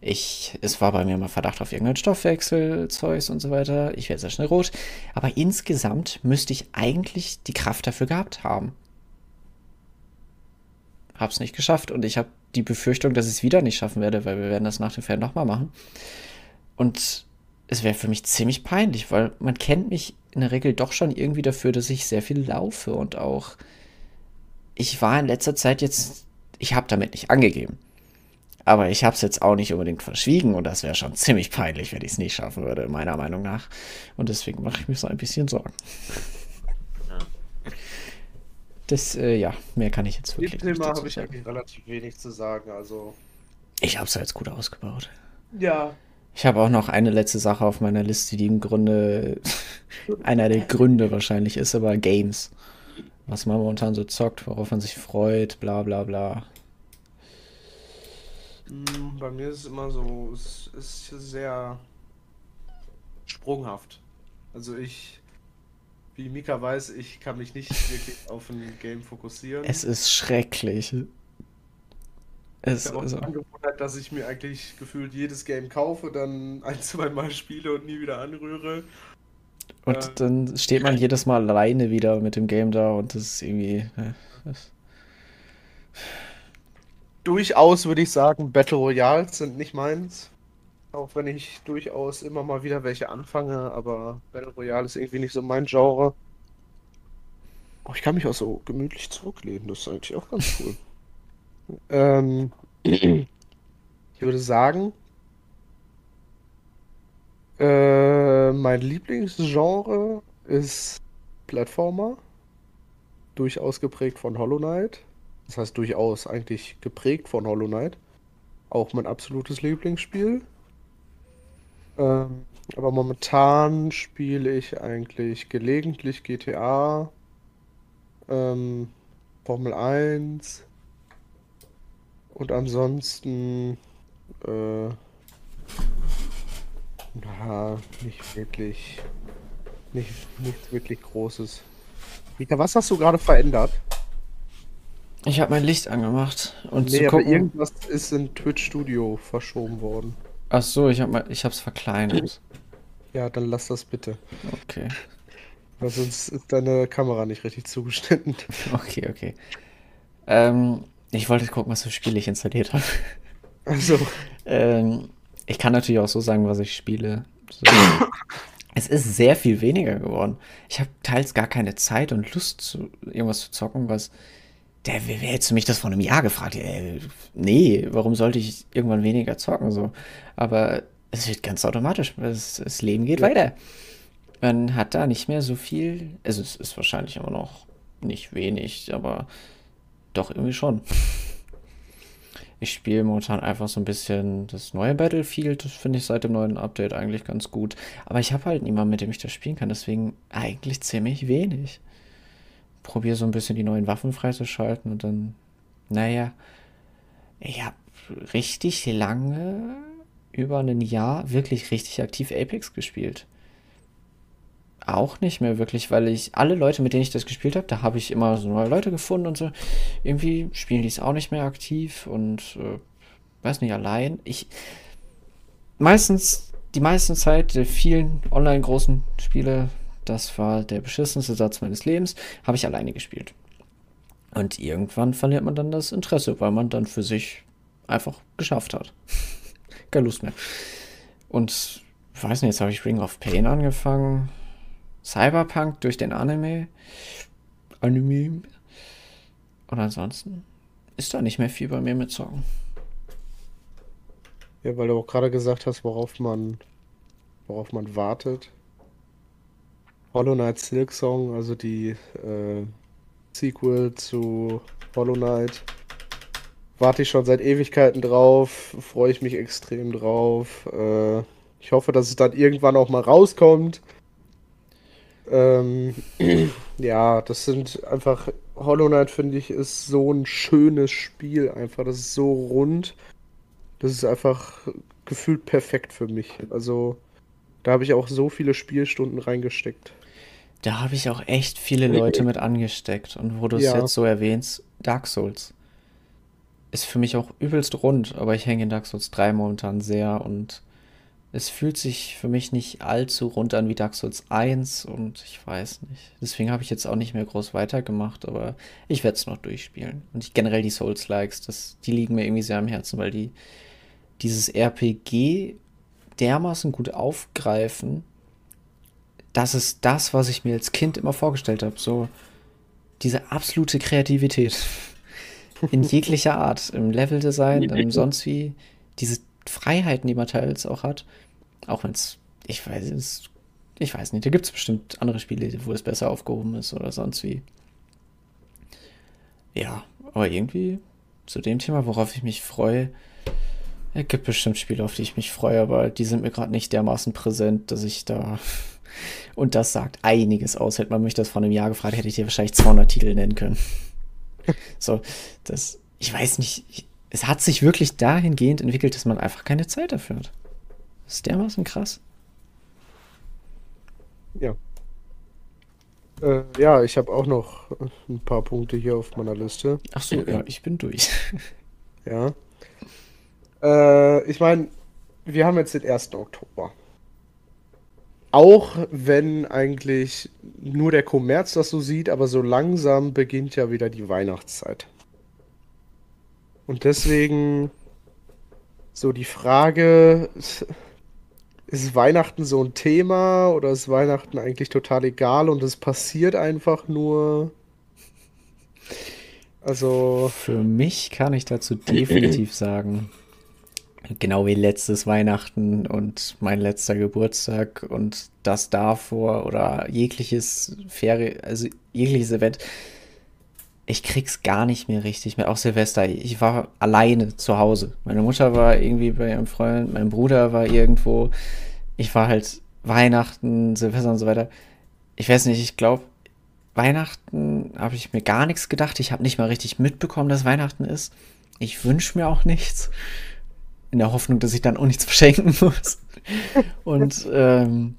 Ich, es war bei mir mal Verdacht auf irgendein Stoffwechselzeug und so weiter. Ich werde sehr schnell rot. Aber insgesamt müsste ich eigentlich die Kraft dafür gehabt haben. Hab's nicht geschafft und ich habe die Befürchtung, dass ich es wieder nicht schaffen werde, weil wir werden das nach dem Fan nochmal machen. Und es wäre für mich ziemlich peinlich, weil man kennt mich in der Regel doch schon irgendwie dafür, dass ich sehr viel laufe und auch ich war in letzter Zeit jetzt, ich habe damit nicht angegeben. Aber ich habe es jetzt auch nicht unbedingt verschwiegen und das wäre schon ziemlich peinlich, wenn ich es nicht schaffen würde, meiner Meinung nach. Und deswegen mache ich mir so ein bisschen Sorgen. Das, äh, ja, mehr kann ich jetzt wirklich Dem Thema habe ich eigentlich relativ wenig zu sagen, also. Ich habe es jetzt gut ausgebaut. Ja, ich habe auch noch eine letzte Sache auf meiner Liste, die im Grunde einer der Gründe wahrscheinlich ist, aber Games. Was man momentan so zockt, worauf man sich freut, bla bla bla. Hm, bei mir ist es immer so, es ist sehr sprunghaft. Also ich, wie Mika weiß, ich kann mich nicht wirklich auf ein Game fokussieren. Es ist schrecklich. Es, ich habe also, Angewohnheit, dass ich mir eigentlich gefühlt jedes Game kaufe, dann ein, zwei Mal spiele und nie wieder anrühre. Und äh, dann steht man jedes Mal alleine wieder mit dem Game da und das ist irgendwie. Das durchaus würde ich sagen, Battle Royals sind nicht meins. Auch wenn ich durchaus immer mal wieder welche anfange, aber Battle Royale ist irgendwie nicht so mein Genre. Oh, ich kann mich auch so gemütlich zurücklehnen, das ist eigentlich auch ganz cool. Ähm, ich würde sagen, äh, mein Lieblingsgenre ist Plattformer. Durchaus geprägt von Hollow Knight. Das heißt durchaus eigentlich geprägt von Hollow Knight. Auch mein absolutes Lieblingsspiel. Ähm, aber momentan spiele ich eigentlich gelegentlich GTA, ähm, Formel 1, und ansonsten, äh, na, nicht wirklich, nicht, nichts wirklich Großes. Mika, was hast du gerade verändert? Ich habe mein Licht angemacht und nee, zu gucken. Irgendwas ist in Twitch Studio verschoben worden. Ach so, ich habe ich hab's verkleinert. Ja, dann lass das bitte. Okay. Weil sonst ist deine Kamera nicht richtig zugeschnitten. Okay, okay. Ähm, ich wollte gucken, was für Spiele ich installiert habe. Also. ähm, ich kann natürlich auch so sagen, was ich spiele. So. es ist sehr viel weniger geworden. Ich habe teils gar keine Zeit und Lust, zu, irgendwas zu zocken, was. Der, wer hättest du mich das vor einem Jahr gefragt? Äh, nee, warum sollte ich irgendwann weniger zocken? So. Aber es wird ganz automatisch. Das, das Leben geht ja. weiter. Man hat da nicht mehr so viel. Also es ist wahrscheinlich immer noch nicht wenig, aber doch, irgendwie schon. Ich spiele momentan einfach so ein bisschen das neue Battlefield. Das finde ich seit dem neuen Update eigentlich ganz gut. Aber ich habe halt niemanden, mit dem ich das spielen kann. Deswegen eigentlich ziemlich wenig. Probiere so ein bisschen die neuen Waffen freizuschalten und dann, naja, ich habe richtig lange, über ein Jahr, wirklich richtig aktiv Apex gespielt auch nicht mehr wirklich, weil ich alle Leute, mit denen ich das gespielt habe, da habe ich immer so neue Leute gefunden und so. Irgendwie spielen die es auch nicht mehr aktiv und äh, weiß nicht, allein. Ich meistens, die meiste Zeit der vielen online großen Spiele, das war der beschissenste Satz meines Lebens, habe ich alleine gespielt. Und irgendwann verliert man dann das Interesse, weil man dann für sich einfach geschafft hat. Keine Lust mehr. Und weiß nicht, jetzt habe ich Ring of Pain angefangen Cyberpunk durch den Anime. Anime. Und ansonsten ist da nicht mehr viel bei mir mit Sorgen. Ja, weil du auch gerade gesagt hast, worauf man, worauf man wartet. Hollow Knight Silk Song, also die äh, Sequel zu Hollow Knight. Warte ich schon seit Ewigkeiten drauf, freue ich mich extrem drauf. Äh, ich hoffe, dass es dann irgendwann auch mal rauskommt. Ähm, ja, das sind einfach. Hollow Knight, finde ich, ist so ein schönes Spiel einfach. Das ist so rund. Das ist einfach gefühlt perfekt für mich. Also, Da habe ich auch so viele Spielstunden reingesteckt. Da habe ich auch echt viele Leute mit angesteckt. Und wo du es Ja, jetzt so erwähnst, Dark Souls ist für mich auch übelst rund, aber ich hänge in Dark Souls 3 momentan sehr und es fühlt sich für mich nicht allzu rund an wie Dark Souls 1 und ich weiß nicht. Deswegen habe ich jetzt auch nicht mehr groß weitergemacht, aber ich werde es noch durchspielen. Und ich, generell die Souls-Likes, das, die liegen mir irgendwie sehr am Herzen, weil die dieses RPG dermaßen gut aufgreifen. Das ist das, was ich mir als Kind immer vorgestellt habe. So diese absolute Kreativität in jeglicher Art, im Leveldesign, im sonst wie, diese Freiheiten, die man teils auch hat. Auch wenn es, ich weiß es, ich weiß nicht, da gibt es bestimmt andere Spiele, wo es besser aufgehoben ist oder sonst wie. Ja, aber irgendwie zu dem Thema, worauf ich mich freue, es gibt bestimmt Spiele, auf die ich mich freue, aber die sind mir gerade nicht dermaßen präsent, dass ich da. Und das sagt einiges aus. Hätte man mich das vor einem Jahr gefragt, hätte ich dir wahrscheinlich 200 Titel nennen können. So, das. Ich weiß nicht. Ich, es hat sich wirklich dahingehend entwickelt, dass man einfach keine Zeit dafür hat. Das ist dermaßen krass. ja. Äh, ja, ich habe auch noch ein paar Punkte hier auf meiner Liste. Ach so, ja, ich bin durch. Ja. Äh, ich meine, wir haben jetzt den ersten Oktober. Auch wenn eigentlich nur der Kommerz das so sieht, aber so langsam beginnt ja wieder die Weihnachtszeit. Und deswegen so die Frage, ist Weihnachten so ein Thema oder ist Weihnachten eigentlich total egal und es passiert einfach nur? Also, Für mich kann ich dazu definitiv sagen, genau wie letztes Weihnachten und mein letzter Geburtstag und das davor oder jegliches Ferie, also jegliches Event, ich krieg's gar nicht mehr richtig mit. Auch Silvester, ich war alleine zu Hause. Meine Mutter war irgendwie bei ihrem Freund, mein Bruder war irgendwo. Ich war halt Weihnachten, Silvester und so weiter. Ich weiß nicht, ich glaube, Weihnachten habe ich mir gar nichts gedacht. Ich habe nicht mal richtig mitbekommen, dass Weihnachten ist. Ich wünsche mir auch nichts. In der Hoffnung, dass ich dann auch nichts verschenken muss. Und ähm,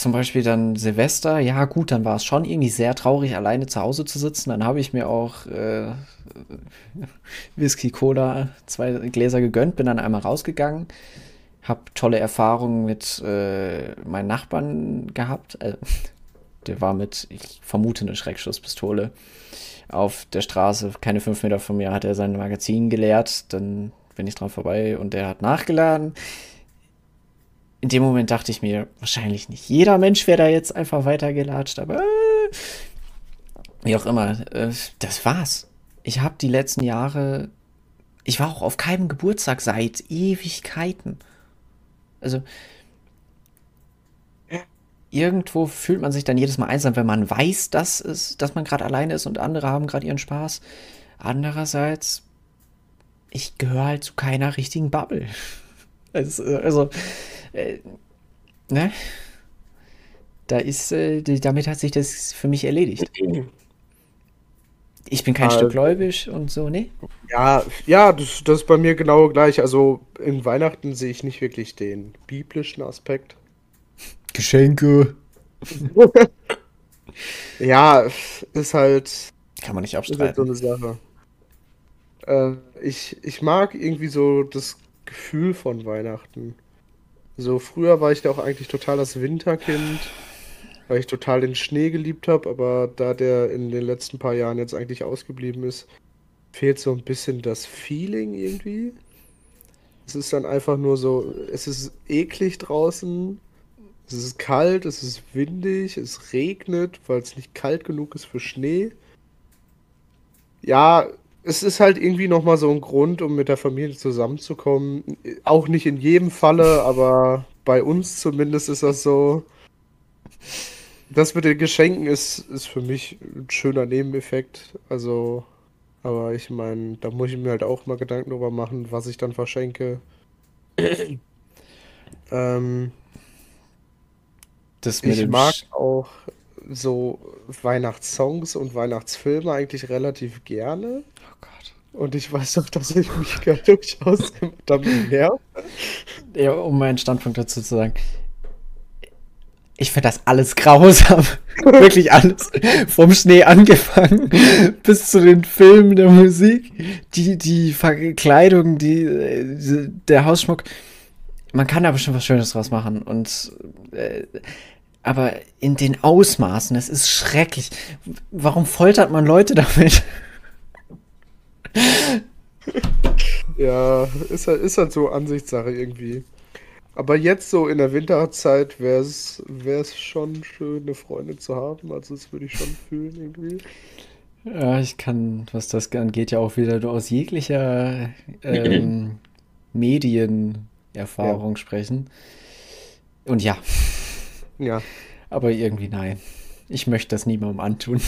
zum Beispiel dann Silvester, ja gut, dann war es schon irgendwie sehr traurig, alleine zu Hause zu sitzen. Dann habe ich mir auch äh, Whisky, Cola, zwei Gläser gegönnt, bin dann einmal rausgegangen, habe tolle Erfahrungen mit äh, meinen Nachbarn gehabt. Äh, der war mit, ich vermute, eine Schreckschusspistole auf der Straße, keine fünf Meter von mir, hat er sein Magazin geleert. Dann bin ich dran vorbei und der hat nachgeladen in dem Moment dachte ich mir, wahrscheinlich nicht jeder Mensch wäre da jetzt einfach weitergelatscht, aber äh, wie auch immer, äh, das war's. Ich habe die letzten Jahre, ich war auch auf keinem Geburtstag seit Ewigkeiten. Also irgendwo fühlt man sich dann jedes Mal einsam, wenn man weiß, dass, es, dass man gerade alleine ist und andere haben gerade ihren Spaß. Andererseits, ich gehöre halt zu keiner richtigen Bubble. Also, also äh, ne? Da ist, äh, damit hat sich das für mich erledigt. Ich bin kein Stück äh, gläubig und so, ne? ja, ja, das, das ist bei mir genau gleich. Also in Weihnachten sehe ich nicht wirklich den biblischen Aspekt. Geschenke. Ja, ist halt, Kann man nicht ist halt so abstreiten. eine Sache. Äh, ich, ich mag irgendwie so das Gefühl von Weihnachten. So früher war ich da auch eigentlich total das Winterkind, weil ich total den Schnee geliebt habe, aber da der in den letzten paar Jahren jetzt eigentlich ausgeblieben ist, fehlt so ein bisschen das Feeling irgendwie. Es ist dann einfach nur so, es ist eklig draußen, es ist kalt, es ist windig, es regnet, weil es nicht kalt genug ist für Schnee. Ja, es ist halt irgendwie nochmal so ein Grund, um mit der Familie zusammenzukommen. Auch nicht in jedem Falle, aber bei uns zumindest ist das so. Das mit den Geschenken ist, ist für mich ein schöner Nebeneffekt. Also, aber ich meine, da muss ich mir halt auch mal Gedanken drüber machen, was ich dann verschenke. Ähm, Das mit ich mag auch so Weihnachtssongs und Weihnachtsfilme eigentlich relativ gerne. Oh Gott. Und ich weiß doch, dass ich mich ja durchaus damit nerv. Ja, um meinen Standpunkt dazu zu sagen. Ich finde das alles grausam. Wirklich alles. Vom Schnee angefangen bis zu den Filmen, der Musik, die, die Verkleidung, die, die, der Hausschmuck. Man kann da bestimmt was Schönes draus machen. Und äh, aber in den Ausmaßen, es ist schrecklich. Warum foltert man Leute damit? ja, ist halt, ist halt so Ansichtssache irgendwie. Aber jetzt so in der Winterzeit wäre es schon schön, eine Freundin zu haben. Also das würde ich schon fühlen irgendwie. Ja, ich kann, was das angeht, ja auch wieder aus jeglicher ähm, Medienerfahrung ja. sprechen. Und ja. Ja. Aber irgendwie nein. Ich möchte das niemandem antun.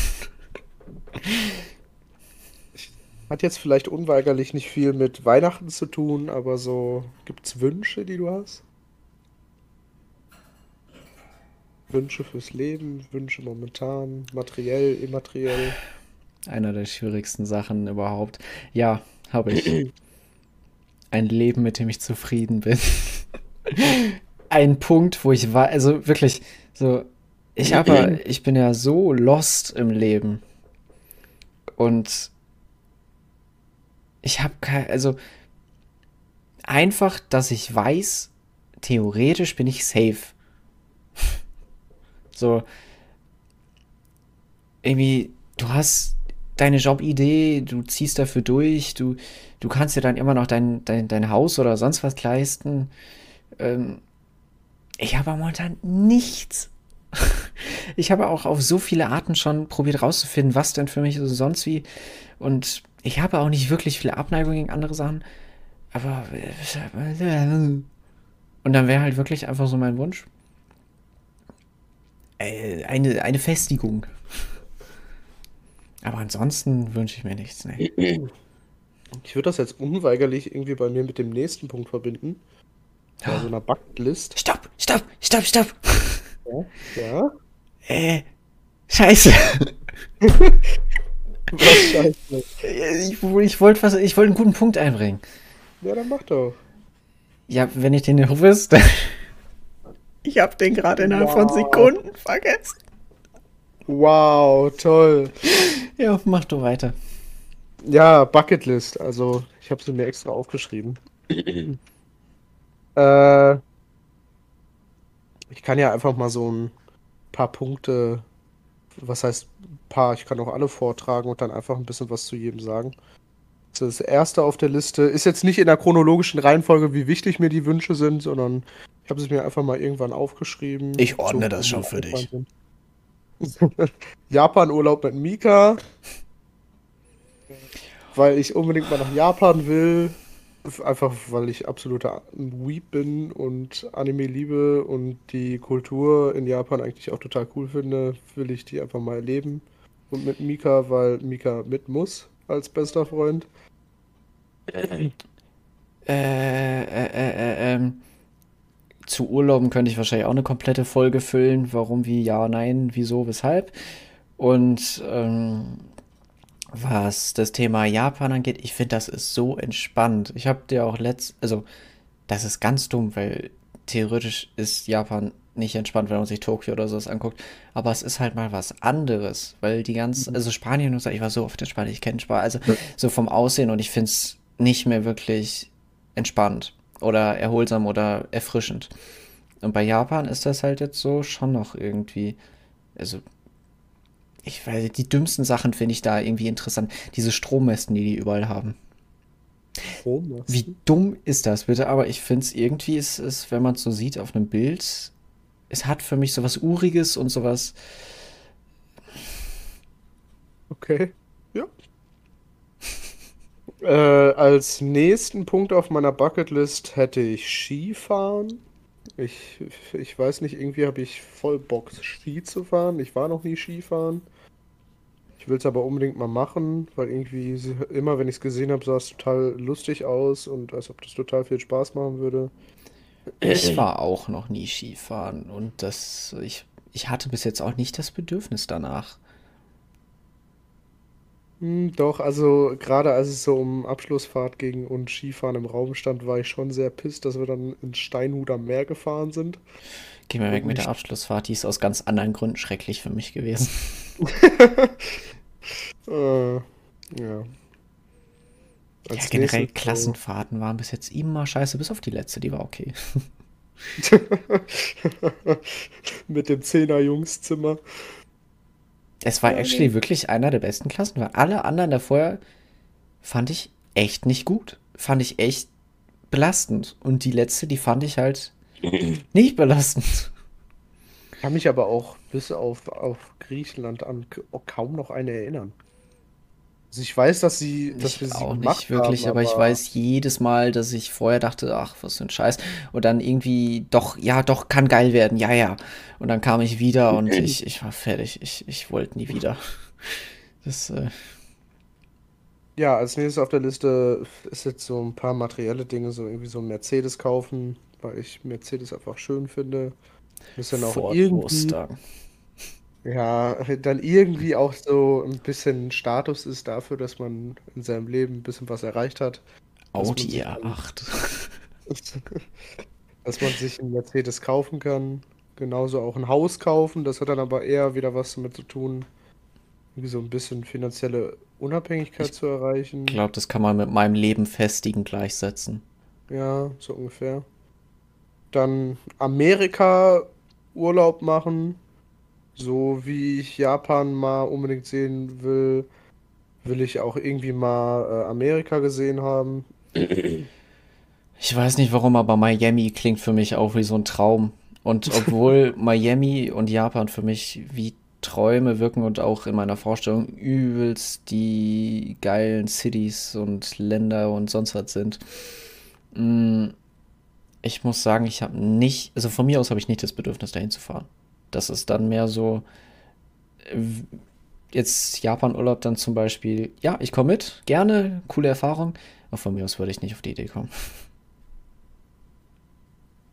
Hat jetzt vielleicht unweigerlich nicht viel mit Weihnachten zu tun, aber so gibt es Wünsche, die du hast? Wünsche fürs Leben, Wünsche momentan, materiell, immateriell. Einer der schwierigsten Sachen überhaupt. Ja, habe ich. Ein Leben, mit dem ich zufrieden bin. Ein Punkt, wo ich war, also wirklich, so, ich habe, ich bin ja so lost im Leben. Und ich habe kein, also einfach, dass ich weiß, theoretisch bin ich safe. So, irgendwie, du hast deine Jobidee, du ziehst dafür durch, du, du kannst dir dann immer noch dein, dein, dein Haus oder sonst was leisten. Ähm, ich habe momentan nichts. ich habe auch auf so viele Arten schon probiert rauszufinden, was denn für mich so sonst wie. Und ich habe auch nicht wirklich viele Abneigung gegen andere Sachen. Aber. Und dann wäre halt wirklich einfach so mein Wunsch, äh, eine, eine Festigung. Aber ansonsten wünsche ich mir nichts. Nee. Ich würde das jetzt unweigerlich irgendwie bei mir mit dem nächsten Punkt verbinden. Bei so einer Bucketlist. Stopp, stopp, stopp, stopp. Ja? ja? Äh, scheiße. was scheiße? Ich, ich wollte wollt einen guten Punkt einbringen. Ja, dann mach doch. Ja, wenn ich den noch wüsste. Ich habe den gerade innerhalb wow. von Sekunden vergessen. Wow, toll. Ja, mach du weiter. Ja, Bucketlist. Also, ich habe sie mir extra aufgeschrieben. äh, ich kann ja einfach mal so ein paar Punkte, was heißt paar, ich kann auch alle vortragen und dann einfach ein bisschen was zu jedem sagen. Das erste auf der Liste ist jetzt nicht in der chronologischen Reihenfolge, wie wichtig mir die Wünsche sind, sondern ich habe es mir einfach mal irgendwann aufgeschrieben. Ich ordne so, das schon für dich. Japan-Urlaub mit Mika. Weil ich unbedingt mal nach Japan will. Einfach weil ich absoluter Weep bin und Anime liebe und die Kultur in Japan eigentlich auch total cool finde, will ich die einfach mal erleben. Und mit Mika, weil Mika mit muss als bester Freund. Äh, äh, äh, äh, ähm. Zu Urlauben könnte ich wahrscheinlich auch eine komplette Folge füllen. Warum, wie, ja, nein, wieso, weshalb. Und ähm, was das Thema Japan angeht, ich finde, das ist so entspannt. Ich habe dir auch letzt, also das ist ganz dumm, weil theoretisch ist Japan nicht entspannt, wenn man sich Tokio oder sowas anguckt. Aber es ist halt mal was anderes, weil die ganzen, mhm. also Spanien und so, ich war so oft entspannt, ich kenne Spanien, also so vom Aussehen und ich finde es nicht mehr wirklich entspannt oder erholsam oder erfrischend. Und bei Japan ist das halt jetzt so schon noch irgendwie, also ich weiß, die dümmsten Sachen finde ich da irgendwie interessant. Diese Strommästen, die die überall haben. Wie dumm ist das bitte? Aber ich finde es irgendwie, ist es, wenn man es so sieht auf einem Bild, es hat für mich sowas Uriges und sowas. Okay, ja. äh, als nächsten Punkt auf meiner Bucketlist hätte ich Skifahren. Ich, ich weiß nicht, irgendwie habe ich voll Bock, Ski zu fahren. Ich war noch nie Skifahren. Ich will es aber unbedingt mal machen, weil irgendwie immer, wenn ich es gesehen habe, sah es total lustig aus und als ob das total viel Spaß machen würde. Ich war auch noch nie Skifahren und das, ich, ich hatte bis jetzt auch nicht das Bedürfnis danach. Hm, doch, also gerade als es so um Abschlussfahrt ging und Skifahren im Raum stand, war ich schon sehr pisst, dass wir dann ins Steinhut am Meer gefahren sind Geh mal weg mit der. Abschlussfahrt, die ist aus ganz anderen Gründen schrecklich für mich gewesen. Äh, ja, Ja, als generell nächstes so. Klassenfahrten waren bis jetzt immer scheiße, bis auf die letzte, die war okay. Mit dem Zehner-Jungszimmer. Es war Ja, nee. actually wirklich einer der besten Klassen, weil alle anderen davor fand ich echt nicht gut. Fand ich echt belastend. Und die letzte, die fand ich halt nicht belastend. Kann mich aber auch bis auf, auf Griechenland an kaum noch eine erinnern. Also ich weiß, dass sie, dass wir Ich sie auch nicht haben, wirklich, aber ich aber weiß jedes Mal, dass ich vorher dachte, ach, was für ein Scheiß. Und dann irgendwie, doch, ja, doch, kann geil werden, ja, ja. Und dann kam ich wieder und ich, ich war fertig. Ich, ich wollte nie wieder. Das, äh, ja, als nächstes auf der Liste ist jetzt so ein paar materielle Dinge, so irgendwie so ein Mercedes kaufen, weil ich Mercedes einfach schön finde. Ist dann auch Ford irgendwie, Mustang. Ja, dann irgendwie auch so ein bisschen Status ist dafür, dass man in seinem Leben ein bisschen was erreicht hat, Audi sich dann, R8. dass man sich einen Mercedes kaufen kann. Genauso auch ein Haus kaufen, das hat dann aber eher wieder was damit zu tun, irgendwie so ein bisschen finanzielle Unabhängigkeit Ich zu erreichen. glaube, das kann man mit meinem Leben festigen gleichsetzen. Ja, so ungefähr. Dann Amerika Urlaub machen, so wie ich Japan mal unbedingt sehen will, will ich auch irgendwie mal äh, Amerika gesehen haben. Ich weiß nicht warum, aber Miami klingt für mich auch wie so ein Traum. Und obwohl Miami und Japan für mich wie Träume wirken und auch in meiner Vorstellung übelst die geilen Cities und Länder und sonst was sind, mm, ich muss sagen, ich habe nicht, also von mir aus habe ich nicht das Bedürfnis, dahin zu fahren. Das ist dann mehr so, äh, jetzt Japan-Urlaub dann zum Beispiel, ja, ich komme mit, gerne, coole Erfahrung, aber von mir aus würde ich nicht auf die Idee kommen.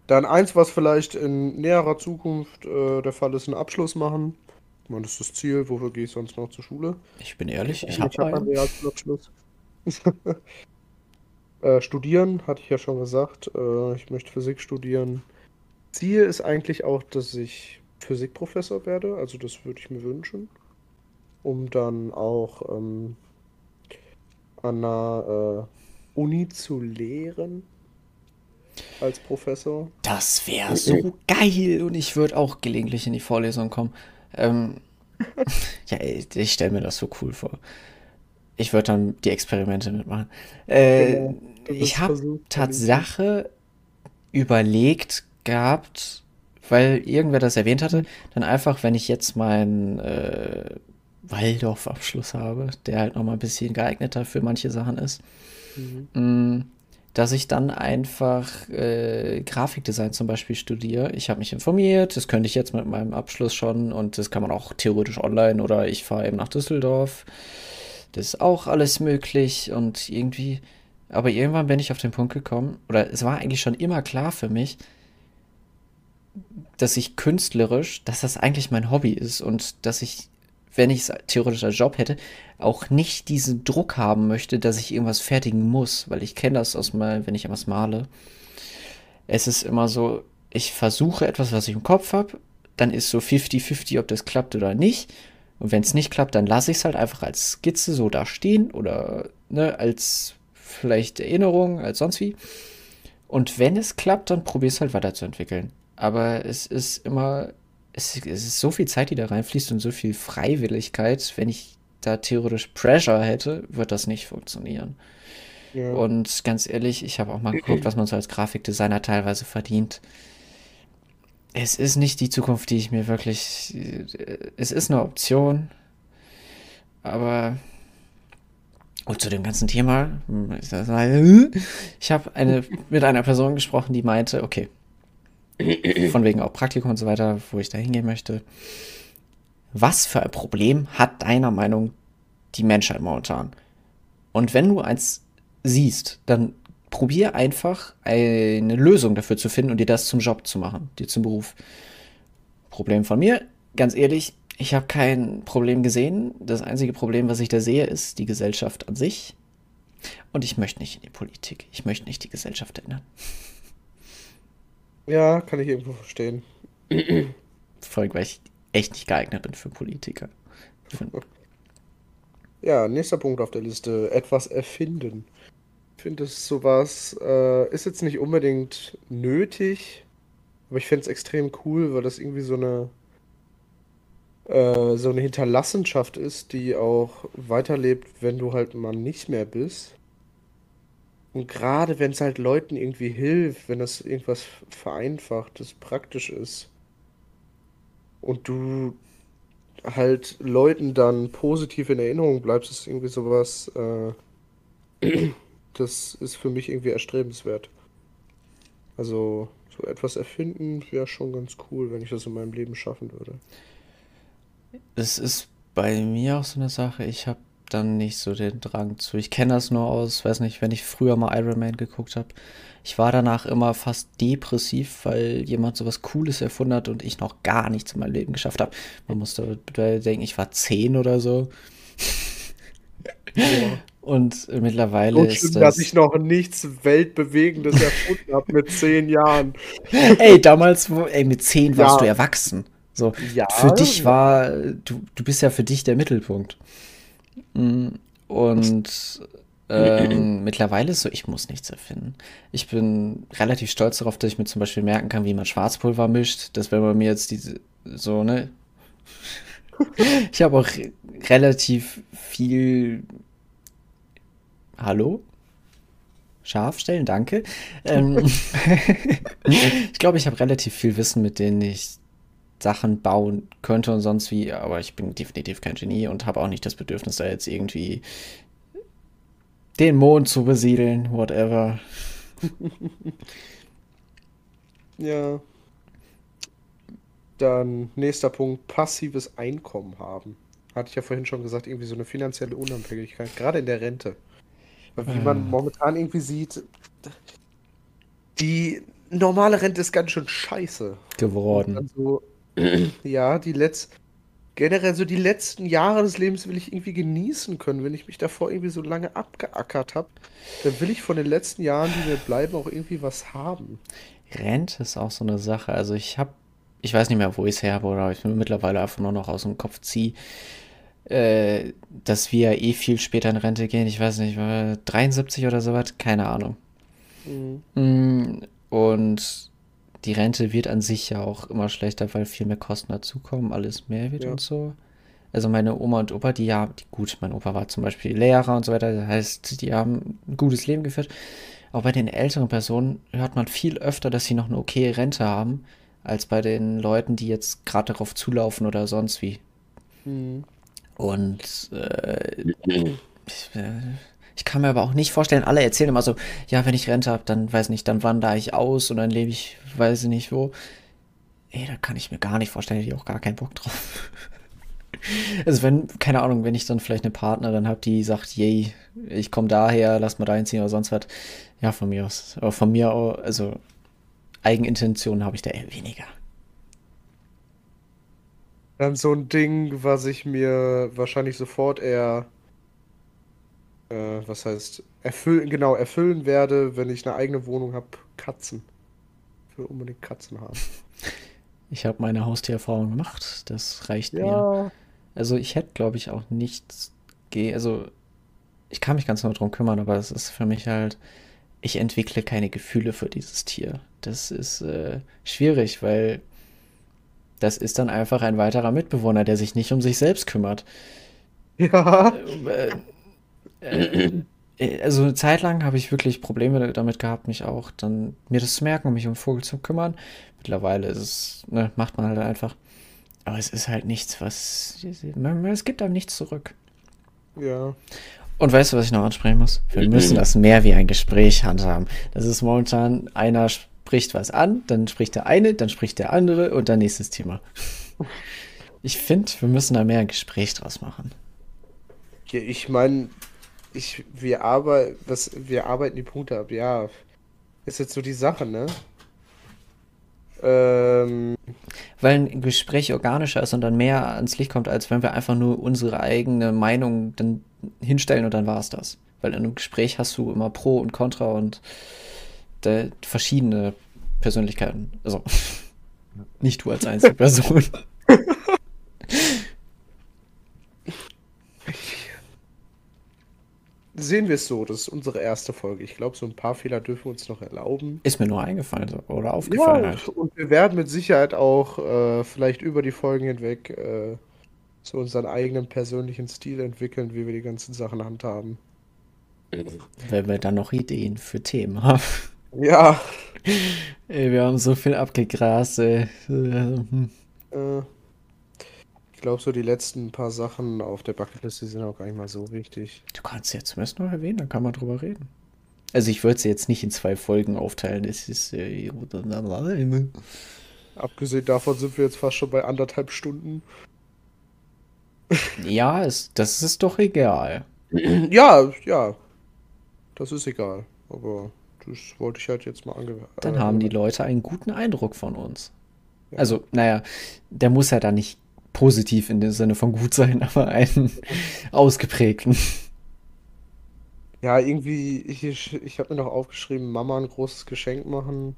Dann eins, was vielleicht in näherer Zukunft äh, der Fall ist, einen Abschluss machen. Ich meine, das ist das Ziel, wofür gehe ich sonst noch zur Schule? Ich bin ehrlich, ich Ich habe habe einen. Realschulabschluss. Äh, studieren, hatte ich ja schon gesagt. Äh, ich möchte Physik studieren. Ziel ist eigentlich auch, dass ich Physikprofessor werde. Also das würde ich mir wünschen, um dann auch ähm, an einer äh, Uni zu lehren als Professor. Das wäre so geil und ich würde auch gelegentlich in die Vorlesung kommen. Ähm, ja, ich stelle mir das so cool vor. Ich würde dann die Experimente mitmachen. Äh, Genau. Ich habe. Tatsache überlegt gehabt, weil irgendwer das erwähnt hatte, dann einfach, wenn ich jetzt meinen äh, Waldorf-Abschluss habe, der halt nochmal ein bisschen geeigneter für manche Sachen ist, Mhm. mh, dass ich dann einfach äh, Grafikdesign zum Beispiel studiere. Ich habe mich informiert, das könnte ich jetzt mit meinem Abschluss schon und das kann man auch theoretisch online oder ich fahre eben nach Düsseldorf. Das ist auch alles möglich und irgendwie, aber irgendwann bin ich auf den Punkt gekommen, oder es war eigentlich schon immer klar für mich, dass ich künstlerisch, dass das eigentlich mein Hobby ist und dass ich, wenn ich es theoretisch als Job hätte, auch nicht diesen Druck haben möchte, dass ich irgendwas fertigen muss, weil ich kenne das aus mal, wenn ich etwas male. Es ist immer so, ich versuche etwas, was ich im Kopf habe, dann ist so 50-50, ob das klappt oder nicht. Und wenn es nicht klappt, dann lasse ich es halt einfach als Skizze so da stehen oder ne, als vielleicht Erinnerung, als sonst wie. Und wenn es klappt, dann probier es halt weiterzuentwickeln. Aber es ist immer, es, es ist so viel Zeit, die da reinfließt und so viel Freiwilligkeit. Wenn ich da theoretisch Pressure hätte, wird das nicht funktionieren. Ja. Und ganz ehrlich, ich habe auch mal geguckt, was man so als Grafikdesigner teilweise verdient. Es ist nicht die Zukunft, die ich mir wirklich. äh, Es ist eine Option, aber. Und zu dem ganzen Thema, hm, ich habe eine, mit einer Person gesprochen, die meinte, okay, von wegen auch Praktikum und so weiter, wo ich da hingehen möchte. Was für ein Problem hat deiner Meinung die Menschheit momentan? Und wenn du eins siehst, dann probier einfach eine Lösung dafür zu finden und dir das zum Job zu machen, dir zum Beruf. Problem von mir, ganz ehrlich, Ich habe kein Problem gesehen. Das einzige Problem, was ich da sehe, ist die Gesellschaft an sich. Und ich möchte nicht in die Politik. Ich möchte nicht die Gesellschaft ändern. Ja, kann ich irgendwo verstehen. Vor allem, weil ich echt nicht geeignet bin für Politiker. Ja, nächster Punkt auf der Liste. Etwas erfinden. Ich finde, sowas, äh, ist jetzt nicht unbedingt nötig, aber ich fände es extrem cool, weil das irgendwie so eine, äh, so eine Hinterlassenschaft ist, die auch weiterlebt, wenn du halt mal nicht mehr bist. Und gerade wenn es halt Leuten irgendwie hilft, wenn das irgendwas vereinfacht, das praktisch ist und du halt Leuten dann positiv in Erinnerung bleibst, ist irgendwie sowas, äh, das ist für mich irgendwie erstrebenswert. Also so etwas erfinden wäre schon ganz cool, wenn ich das in meinem Leben schaffen würde. Es ist bei mir auch so eine Sache, ich habe dann nicht so den Drang zu. Ich kenne das nur aus, weiß nicht, wenn ich früher mal Iron Man geguckt habe. Ich war danach immer fast depressiv, weil jemand sowas Cooles erfunden hat und ich noch gar nichts in meinem Leben geschafft habe. Man musste denken, ich war zehn oder so. Ja. Und mittlerweile und ist das... dass ich noch nichts Weltbewegendes erfunden habe mit zehn Jahren. Ey, damals, ey, mit zehn warst ja. du erwachsen. So, ja, für dich war, du, du bist ja für dich der Mittelpunkt. Mm, und ähm, mittlerweile ist so, ich muss nichts erfinden. Ich bin relativ stolz darauf, dass ich mir zum Beispiel merken kann, wie man Schwarzpulver mischt. Das wenn man mir jetzt diese, so, ne? ich habe auch relativ viel. Hallo? Scharf stellen, danke. Ähm, ich glaube, ich habe relativ viel Wissen, mit denen ich Sachen bauen könnte und sonst wie, aber ich bin definitiv kein Genie und habe auch nicht das Bedürfnis, da jetzt irgendwie den Mond zu besiedeln, whatever. ja. Dann nächster Punkt, passives Einkommen haben. Hatte ich ja vorhin schon gesagt, irgendwie so eine finanzielle Unabhängigkeit, gerade in der Rente. Wie man ah. momentan irgendwie sieht, die normale Rente ist ganz schön scheiße. Geworden. Also, ja, die letzten, generell so die letzten Jahre des Lebens will ich irgendwie genießen können. Wenn ich mich davor irgendwie so lange abgeackert habe, dann will ich von den letzten Jahren, die mir bleiben, auch irgendwie was haben. Rente ist auch so eine Sache. Also ich habe, ich weiß nicht mehr, wo ich es her habe, oder ich mir mittlerweile einfach nur noch aus dem Kopf ziehe, äh, dass wir eh viel später in Rente gehen. Ich weiß nicht, 73 oder so was, keine Ahnung. Mhm. Mm, und die Rente wird an sich ja auch immer schlechter, weil viel mehr Kosten dazukommen, alles mehr wird ja. und so. Also meine Oma und Opa, die ja, die, gut, mein Opa war zum Beispiel Lehrer und so weiter, das heißt, die haben ein gutes Leben geführt. Aber bei den älteren Personen hört man viel öfter, dass sie noch eine okay Rente haben, als bei den Leuten, die jetzt gerade darauf zulaufen oder sonst wie. Mhm. Und äh, ich, ich kann mir aber auch nicht vorstellen, alle erzählen immer so, ja, wenn ich Rente habe, dann weiß nicht, dann wandere ich aus und dann lebe ich, weiß ich nicht wo. Ey, da kann ich mir gar nicht vorstellen, ich habe auch gar keinen Bock drauf. Also wenn, keine Ahnung, wenn ich dann vielleicht eine Partnerin habe, die sagt, yay, ich komme daher, lass mal da hinziehen oder sonst was, ja, von mir aus. Aber von mir aus, also Eigenintentionen habe ich da eher weniger. Dann so ein Ding, was ich mir wahrscheinlich sofort eher äh, was heißt, erfüllen, genau, erfüllen werde, wenn ich eine eigene Wohnung habe, Katzen. Ich will unbedingt Katzen haben. Ich habe meine Haustiererfahrung gemacht, das reicht ja. mir. Also ich hätte, glaube ich, auch nichts, also ich kann mich ganz nur darum kümmern, aber es ist für mich halt, ich entwickle keine Gefühle für dieses Tier. Das ist äh, schwierig, weil das ist dann einfach ein weiterer Mitbewohner, der sich nicht um sich selbst kümmert. Ja. Äh, äh, also eine Zeit lang habe ich wirklich Probleme damit gehabt, mich auch dann mir das zu merken, um mich um Vogel zu kümmern. Mittlerweile ist es, ne, macht man halt einfach. Aber es ist halt nichts, was. Es gibt einem nichts zurück. Ja. Und weißt du, was ich noch ansprechen muss? Wir müssen das mehr wie ein Gespräch handhaben. Das ist momentan, einer spricht was an, dann spricht der eine, dann spricht der andere und dann nächstes Thema. Ich finde, wir müssen da mehr ein Gespräch draus machen. Ja, ich meine, ich, wir, arbeit, was, wir arbeiten die Punkte ab, ja. Ist jetzt so die Sache, ne? Ähm, Weil ein Gespräch organischer ist und dann mehr ans Licht kommt, als wenn wir einfach nur unsere eigene Meinung dann hinstellen und dann war es das. Weil in einem Gespräch hast du immer Pro und Contra und äh, verschiedene Persönlichkeiten. Also nicht du als Einzelperson. sehen wir es so, das ist unsere erste Folge. Ich glaube, so ein paar Fehler dürfen wir uns noch erlauben. Ist mir nur eingefallen oder aufgefallen Ja, halt. und wir werden mit Sicherheit auch äh, vielleicht über die Folgen hinweg äh, so unseren eigenen persönlichen Stil entwickeln, wie wir die ganzen Sachen handhaben. Wenn wir dann noch Ideen für Themen haben. Ja, Ey, wir haben so viel abgegrast, ey. Äh, ich glaube, so die letzten paar Sachen auf der Bucketliste sind auch gar nicht mal so wichtig. Du kannst sie ja zumindest noch erwähnen, dann kann man drüber reden. Also ich würde sie jetzt nicht in zwei Folgen aufteilen, das ist äh, Abgesehen davon sind wir jetzt fast schon bei anderthalb Stunden. Ja, es, das ist doch egal. Ja, ja, das ist egal. Aber das wollte ich halt jetzt mal ange... Dann äh, haben die Leute einen guten Eindruck von uns. ja. Also, naja, der muss ja dann nicht positiv in dem Sinne von gut sein, aber einen ausgeprägten. Ja, irgendwie, ich, ich habe mir noch aufgeschrieben, Mama ein großes Geschenk machen.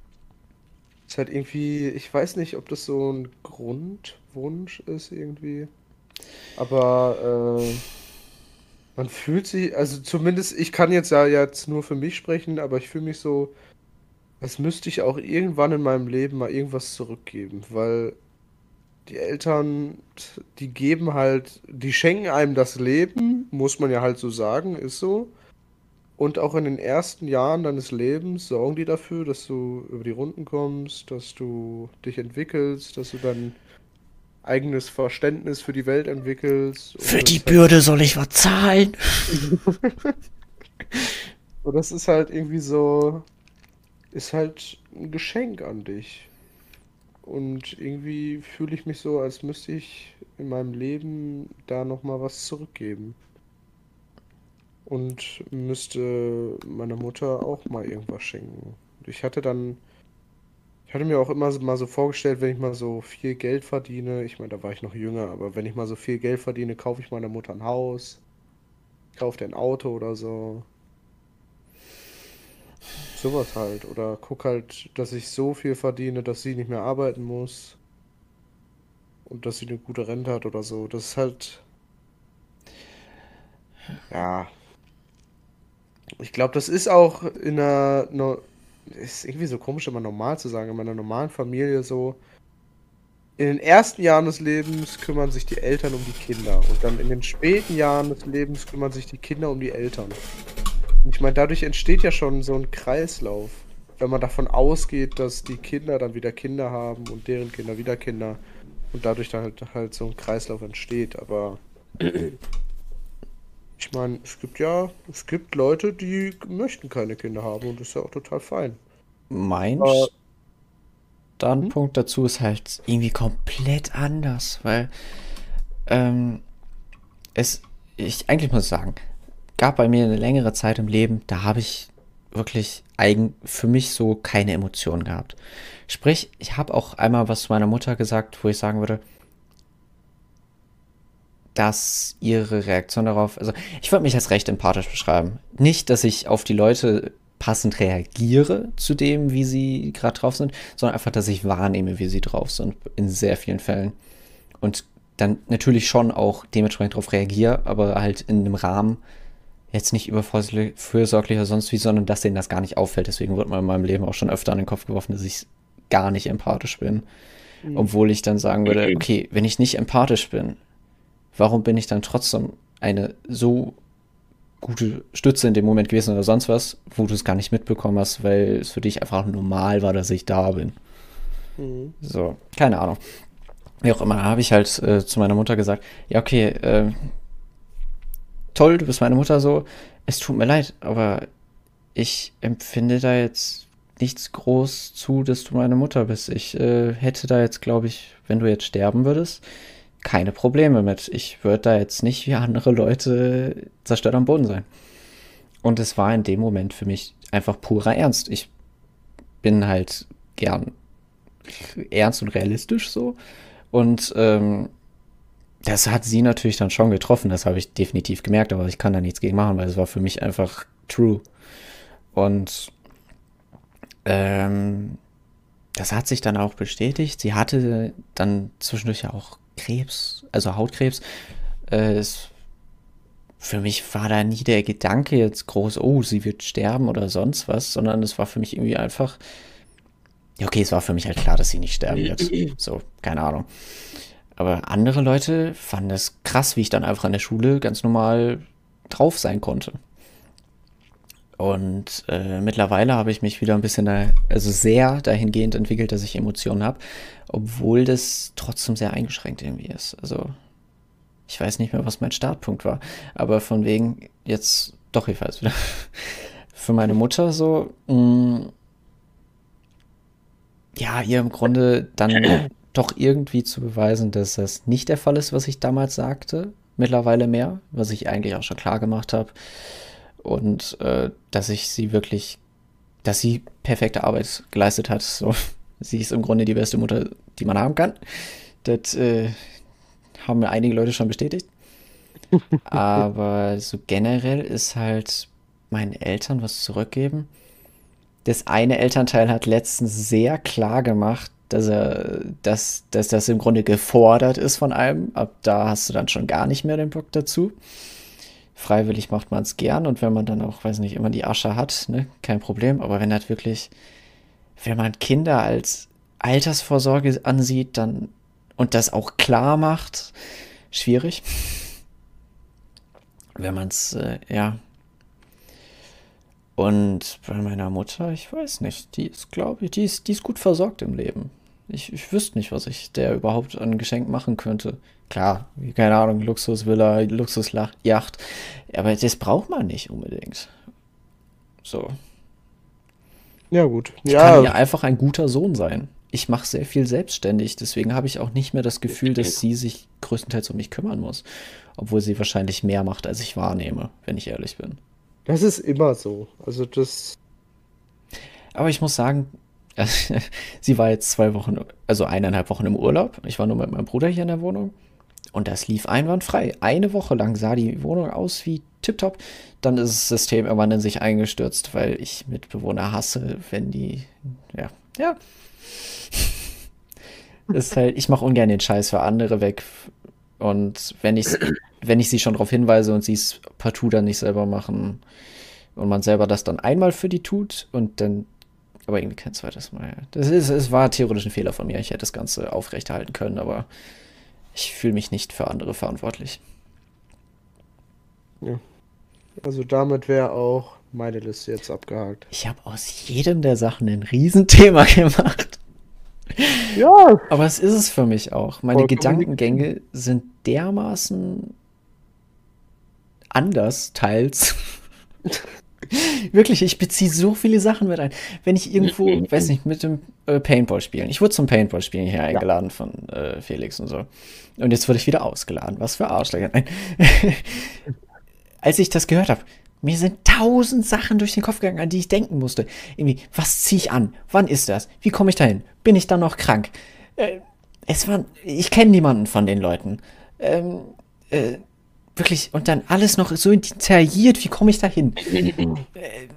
Ist halt irgendwie, ich weiß nicht, ob das so ein Grundwunsch ist irgendwie. Aber äh, man fühlt sich, also zumindest, ich kann jetzt ja jetzt nur für mich sprechen, aber ich fühle mich so, als müsste ich auch irgendwann in meinem Leben mal irgendwas zurückgeben, weil die Eltern, die geben halt, die schenken einem das Leben, muss man ja halt so sagen, ist so. Und auch in den ersten Jahren deines Lebens sorgen die dafür, dass du über die Runden kommst, dass du dich entwickelst, dass du dein eigenes Verständnis für die Welt entwickelst. Für die ist halt, Bürde soll ich was zahlen. und das ist halt irgendwie so, ist halt ein Geschenk an dich. Und irgendwie fühle ich mich so, als müsste ich in meinem Leben da nochmal was zurückgeben. Und müsste meiner Mutter auch mal irgendwas schenken. Ich hatte dann, ich hatte mir auch immer mal so vorgestellt, wenn ich mal so viel Geld verdiene, ich meine, da war ich noch jünger, aber wenn ich mal so viel Geld verdiene, kaufe ich meiner Mutter ein Haus, kaufe ein Auto oder so. Sowas halt. Oder guck halt, dass ich so viel verdiene, dass sie nicht mehr arbeiten muss und dass sie eine gute Rente hat oder so. Das ist halt, ja. Ich glaube, das ist auch in einer, no, ist irgendwie so komisch, immer normal zu sagen, in meiner normalen Familie so. In den ersten Jahren des Lebens kümmern sich die Eltern um die Kinder und dann in den späten Jahren des Lebens kümmern sich die Kinder um die Eltern. Ich meine, dadurch entsteht ja schon so ein Kreislauf, wenn man davon ausgeht, dass die Kinder dann wieder Kinder haben und deren Kinder wieder Kinder und dadurch dann halt, halt so ein Kreislauf entsteht. Aber ich meine, es gibt ja, es gibt Leute, die möchten keine Kinder haben und das ist ja auch total fein. Mein Aber, hm? Standpunkt dazu ist halt irgendwie komplett anders, weil ähm, es, ich eigentlich muss ich sagen, gab bei mir eine längere Zeit im Leben, da habe ich wirklich eigen, für mich so keine Emotionen gehabt. Sprich, ich habe auch einmal was zu meiner Mutter gesagt, wo ich sagen würde, dass ihre Reaktion darauf, also ich würde mich als recht empathisch beschreiben. Nicht, dass ich auf die Leute passend reagiere zu dem, wie sie gerade drauf sind, sondern einfach, dass ich wahrnehme, wie sie drauf sind, in sehr vielen Fällen. Und dann natürlich schon auch dementsprechend darauf reagiere, aber halt in einem Rahmen, jetzt nicht überfürsorglich oder sonst wie, sondern dass denen das gar nicht auffällt. Deswegen wird mir in meinem Leben auch schon öfter an den Kopf geworfen, dass ich gar nicht empathisch bin. Hm. Obwohl ich dann sagen würde, okay, wenn ich nicht empathisch bin, warum bin ich dann trotzdem eine so gute Stütze in dem Moment gewesen oder sonst was, wo du es gar nicht mitbekommen hast, weil es für dich einfach normal war, dass ich da bin. Hm. So, keine Ahnung. Wie auch immer, habe ich halt äh, zu meiner Mutter gesagt, ja, okay, äh, toll, du bist meine Mutter so, es tut mir leid, aber ich empfinde da jetzt nichts groß zu, dass du meine Mutter bist. Ich äh, hätte da jetzt, glaube ich, wenn du jetzt sterben würdest, keine Probleme mit. Ich würde da jetzt nicht wie andere Leute zerstört am Boden sein. Und es war in dem Moment für mich einfach purer Ernst. Ich bin halt gern ernst und realistisch so. Und ähm, das hat sie natürlich dann schon getroffen, das habe ich definitiv gemerkt, aber ich kann da nichts gegen machen, weil es war für mich einfach true. Und ähm, das hat sich dann auch bestätigt. Sie hatte dann zwischendurch ja auch Krebs, also Hautkrebs. Äh, es, für mich war da nie der Gedanke jetzt groß, oh, sie wird sterben oder sonst was, sondern es war für mich irgendwie einfach, ja, okay, es war für mich halt klar, dass sie nicht sterben wird. So, keine Ahnung. Aber andere Leute fanden es krass, wie ich dann einfach an der Schule ganz normal drauf sein konnte. Und äh, mittlerweile habe ich mich wieder ein bisschen, da, also sehr dahingehend entwickelt, dass ich Emotionen habe, obwohl das trotzdem sehr eingeschränkt irgendwie ist. Also ich weiß nicht mehr, was mein Startpunkt war, aber von wegen jetzt, doch, weiß wieder. Für meine Mutter so, mh, mm, ja, ihr im Grunde dann doch irgendwie zu beweisen, dass das nicht der Fall ist, was ich damals sagte, mittlerweile mehr, was ich eigentlich auch schon klar gemacht habe und äh, dass ich sie wirklich, dass sie perfekte Arbeit geleistet hat. So, sie ist im Grunde die beste Mutter, die man haben kann. Das äh, haben mir einige Leute schon bestätigt. Aber so generell ist halt meinen Eltern was zurückgeben. Das eine Elternteil hat letztens sehr klar gemacht, dass er, dass, dass das im Grunde gefordert ist von einem. Ab da hast du dann schon gar nicht mehr den Bock dazu freiwillig macht man es gern und wenn man dann auch, weiß nicht, immer die Asche hat, ne, kein Problem. Aber wenn das wirklich, wenn man Kinder als Altersvorsorge ansieht, dann und das auch klar macht, schwierig. Wenn man es, äh, ja. Und bei meiner Mutter, ich weiß nicht, die ist, glaube ich, die ist, die ist gut versorgt im Leben. Ich, ich wüsste nicht, was ich der überhaupt an Geschenk machen könnte. Klar, keine Ahnung, Luxusvilla, Luxusjacht. Aber das braucht man nicht unbedingt. So. Ja, gut. Ich ja. kann ja einfach ein guter Sohn sein. Ich mache sehr viel selbstständig, deswegen habe ich auch nicht mehr das Gefühl, dass sie sich größtenteils um mich kümmern muss. Obwohl sie wahrscheinlich mehr macht, als ich wahrnehme, wenn ich ehrlich bin. Das ist immer so. Also das. Aber ich muss sagen, sie war jetzt zwei Wochen, also eineinhalb Wochen im Urlaub. Ich war nur mit meinem Bruder hier in der Wohnung. Und das lief einwandfrei. Eine Woche lang sah die Wohnung aus wie tipptopp. Dann ist das System irgendwann in sich eingestürzt, weil ich Mitbewohner hasse, wenn die. Ja, ja. ist halt, ich mache ungern den Scheiß für andere weg. Und wenn ich, wenn ich sie schon darauf hinweise und sie es partout dann nicht selber machen und man selber das dann einmal für die tut und dann aber irgendwie kein zweites Mal. Das ist, es war theoretisch ein Fehler von mir. Ich hätte das Ganze aufrechterhalten können, aber ich fühle mich nicht für andere verantwortlich. Ja. Also damit wäre auch meine Liste jetzt abgehakt. Ich habe aus jedem der Sachen ein Riesenthema gemacht. Ja. Aber es ist es für mich auch. Meine Gedankengänge sind dermaßen anders, teils. Wirklich, ich beziehe so viele Sachen mit ein. Wenn ich irgendwo, weiß nicht, mit dem äh, Paintball spielen. Ich wurde zum Paintball spielen hier eingeladen ja. von äh, Felix und so. Und jetzt wurde ich wieder ausgeladen. Was für Arschlöcher. Als ich das gehört habe, mir sind tausend Sachen durch den Kopf gegangen, an die ich denken musste. Irgendwie, was ziehe ich an? Wann ist das? Wie komme ich dahin? Bin ich dann noch krank? Äh, es war, ich kenne niemanden von den Leuten. Ähm, äh, Wirklich, und dann alles noch so detailliert, wie komme ich da hin? äh, äh,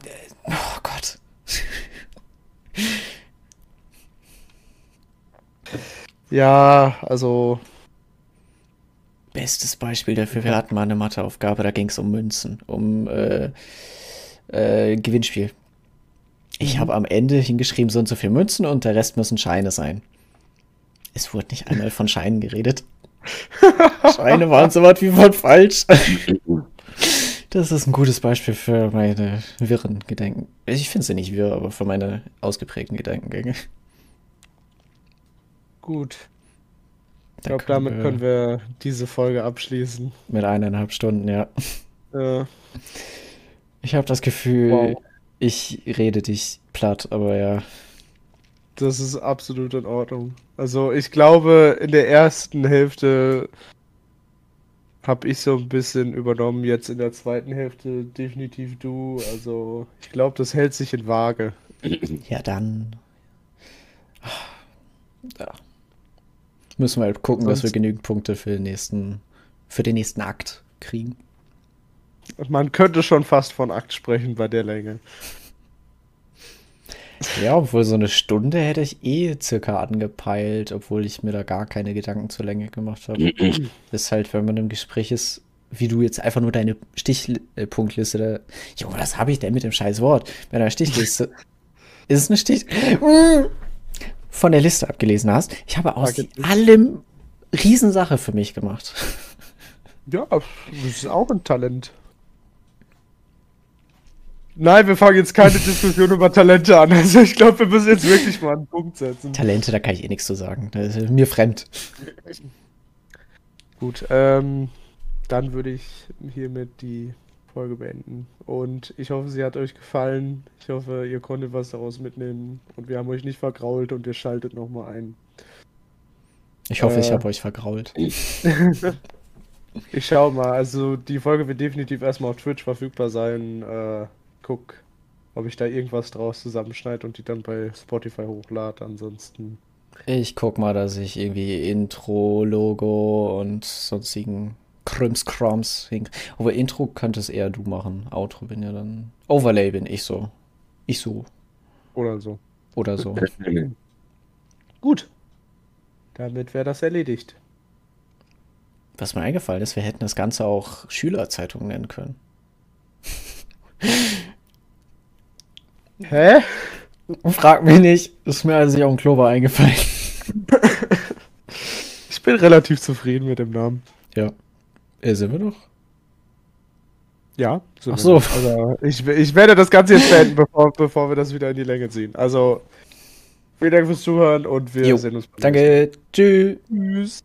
oh Gott. Ja, also. Bestes Beispiel dafür, wir hatten mal eine Matheaufgabe, da ging es um Münzen, um äh, äh, Gewinnspiel. Ich mhm. habe am Ende hingeschrieben, so und so viele Münzen und der Rest müssen Scheine sein. Es wurde nicht einmal von Scheinen geredet. Scheine waren so was wie von falsch. Das ist ein gutes Beispiel für meine wirren Gedanken. Ich finde sie nicht wirr, aber für meine ausgeprägten Gedankengänge. Gut. Ich glaube, damit wir können wir diese Folge abschließen. Mit eineinhalb Stunden, ja. ja. Ich habe das Gefühl, wow. ich rede dich platt, aber ja. Das ist absolut in Ordnung. Also ich glaube, in der ersten Hälfte habe ich so ein bisschen übernommen, jetzt in der zweiten Hälfte definitiv du. Also ich glaube, das hält sich in Waage. Ja, dann. Ja. Müssen wir halt gucken, dass wir Sonst- genügend Punkte für den nächsten, für den nächsten Akt kriegen. Man könnte schon fast von Akt sprechen bei der Länge. Ja, obwohl so eine Stunde hätte ich eh circa angepeilt, obwohl ich mir da gar keine Gedanken zur Länge gemacht habe. ist halt, wenn man im Gespräch ist, wie du jetzt einfach nur deine Stichpunktliste da. Junge, was habe ich denn mit dem scheiß Wort? Bei deiner Stichliste. ist es eine Stich. Von der Liste abgelesen hast. Ich habe aus allem Riesensache für mich gemacht. Ja, das ist auch ein Talent. Nein, wir fangen jetzt keine Diskussion über Talente an. Also ich glaube, wir müssen jetzt wirklich mal einen Punkt setzen. Talente, da kann ich eh nichts zu sagen. Das ist mir fremd. Gut, ähm, dann würde ich hiermit die Folge beenden. Und ich hoffe, sie hat euch gefallen. Ich hoffe, ihr konntet was daraus mitnehmen. Und wir haben euch nicht vergrault und ihr schaltet nochmal ein. Ich hoffe, ich Äh. habe euch vergrault. Ich schau mal, also die Folge wird definitiv erstmal auf Twitch verfügbar sein. Äh, guck, ob ich da irgendwas draus zusammenschneide und die dann bei Spotify hochlade. Ansonsten. Ich guck mal, dass ich irgendwie Intro, Logo und sonstigen Krimskrams hin. Aber Intro könntest eher du machen. Outro bin ja dann. Overlay bin ich so. Ich so. Oder so. Oder so. Gut. Damit wäre das erledigt. Was mir eingefallen ist, wir hätten das Ganze auch Schülerzeitung nennen können. Hä? Frag mich nicht. Ist mir als ich auf dem Klo war eingefallen. Ich bin relativ zufrieden mit dem Namen. Ja. Äh, sind wir noch? Ja. Ach so. Also ich, ich werde das Ganze jetzt beenden, bevor, bevor wir das wieder in die Länge ziehen. Also vielen Dank fürs Zuhören und wir Jo, sehen uns beim Danke. Tschüss. Tschüss.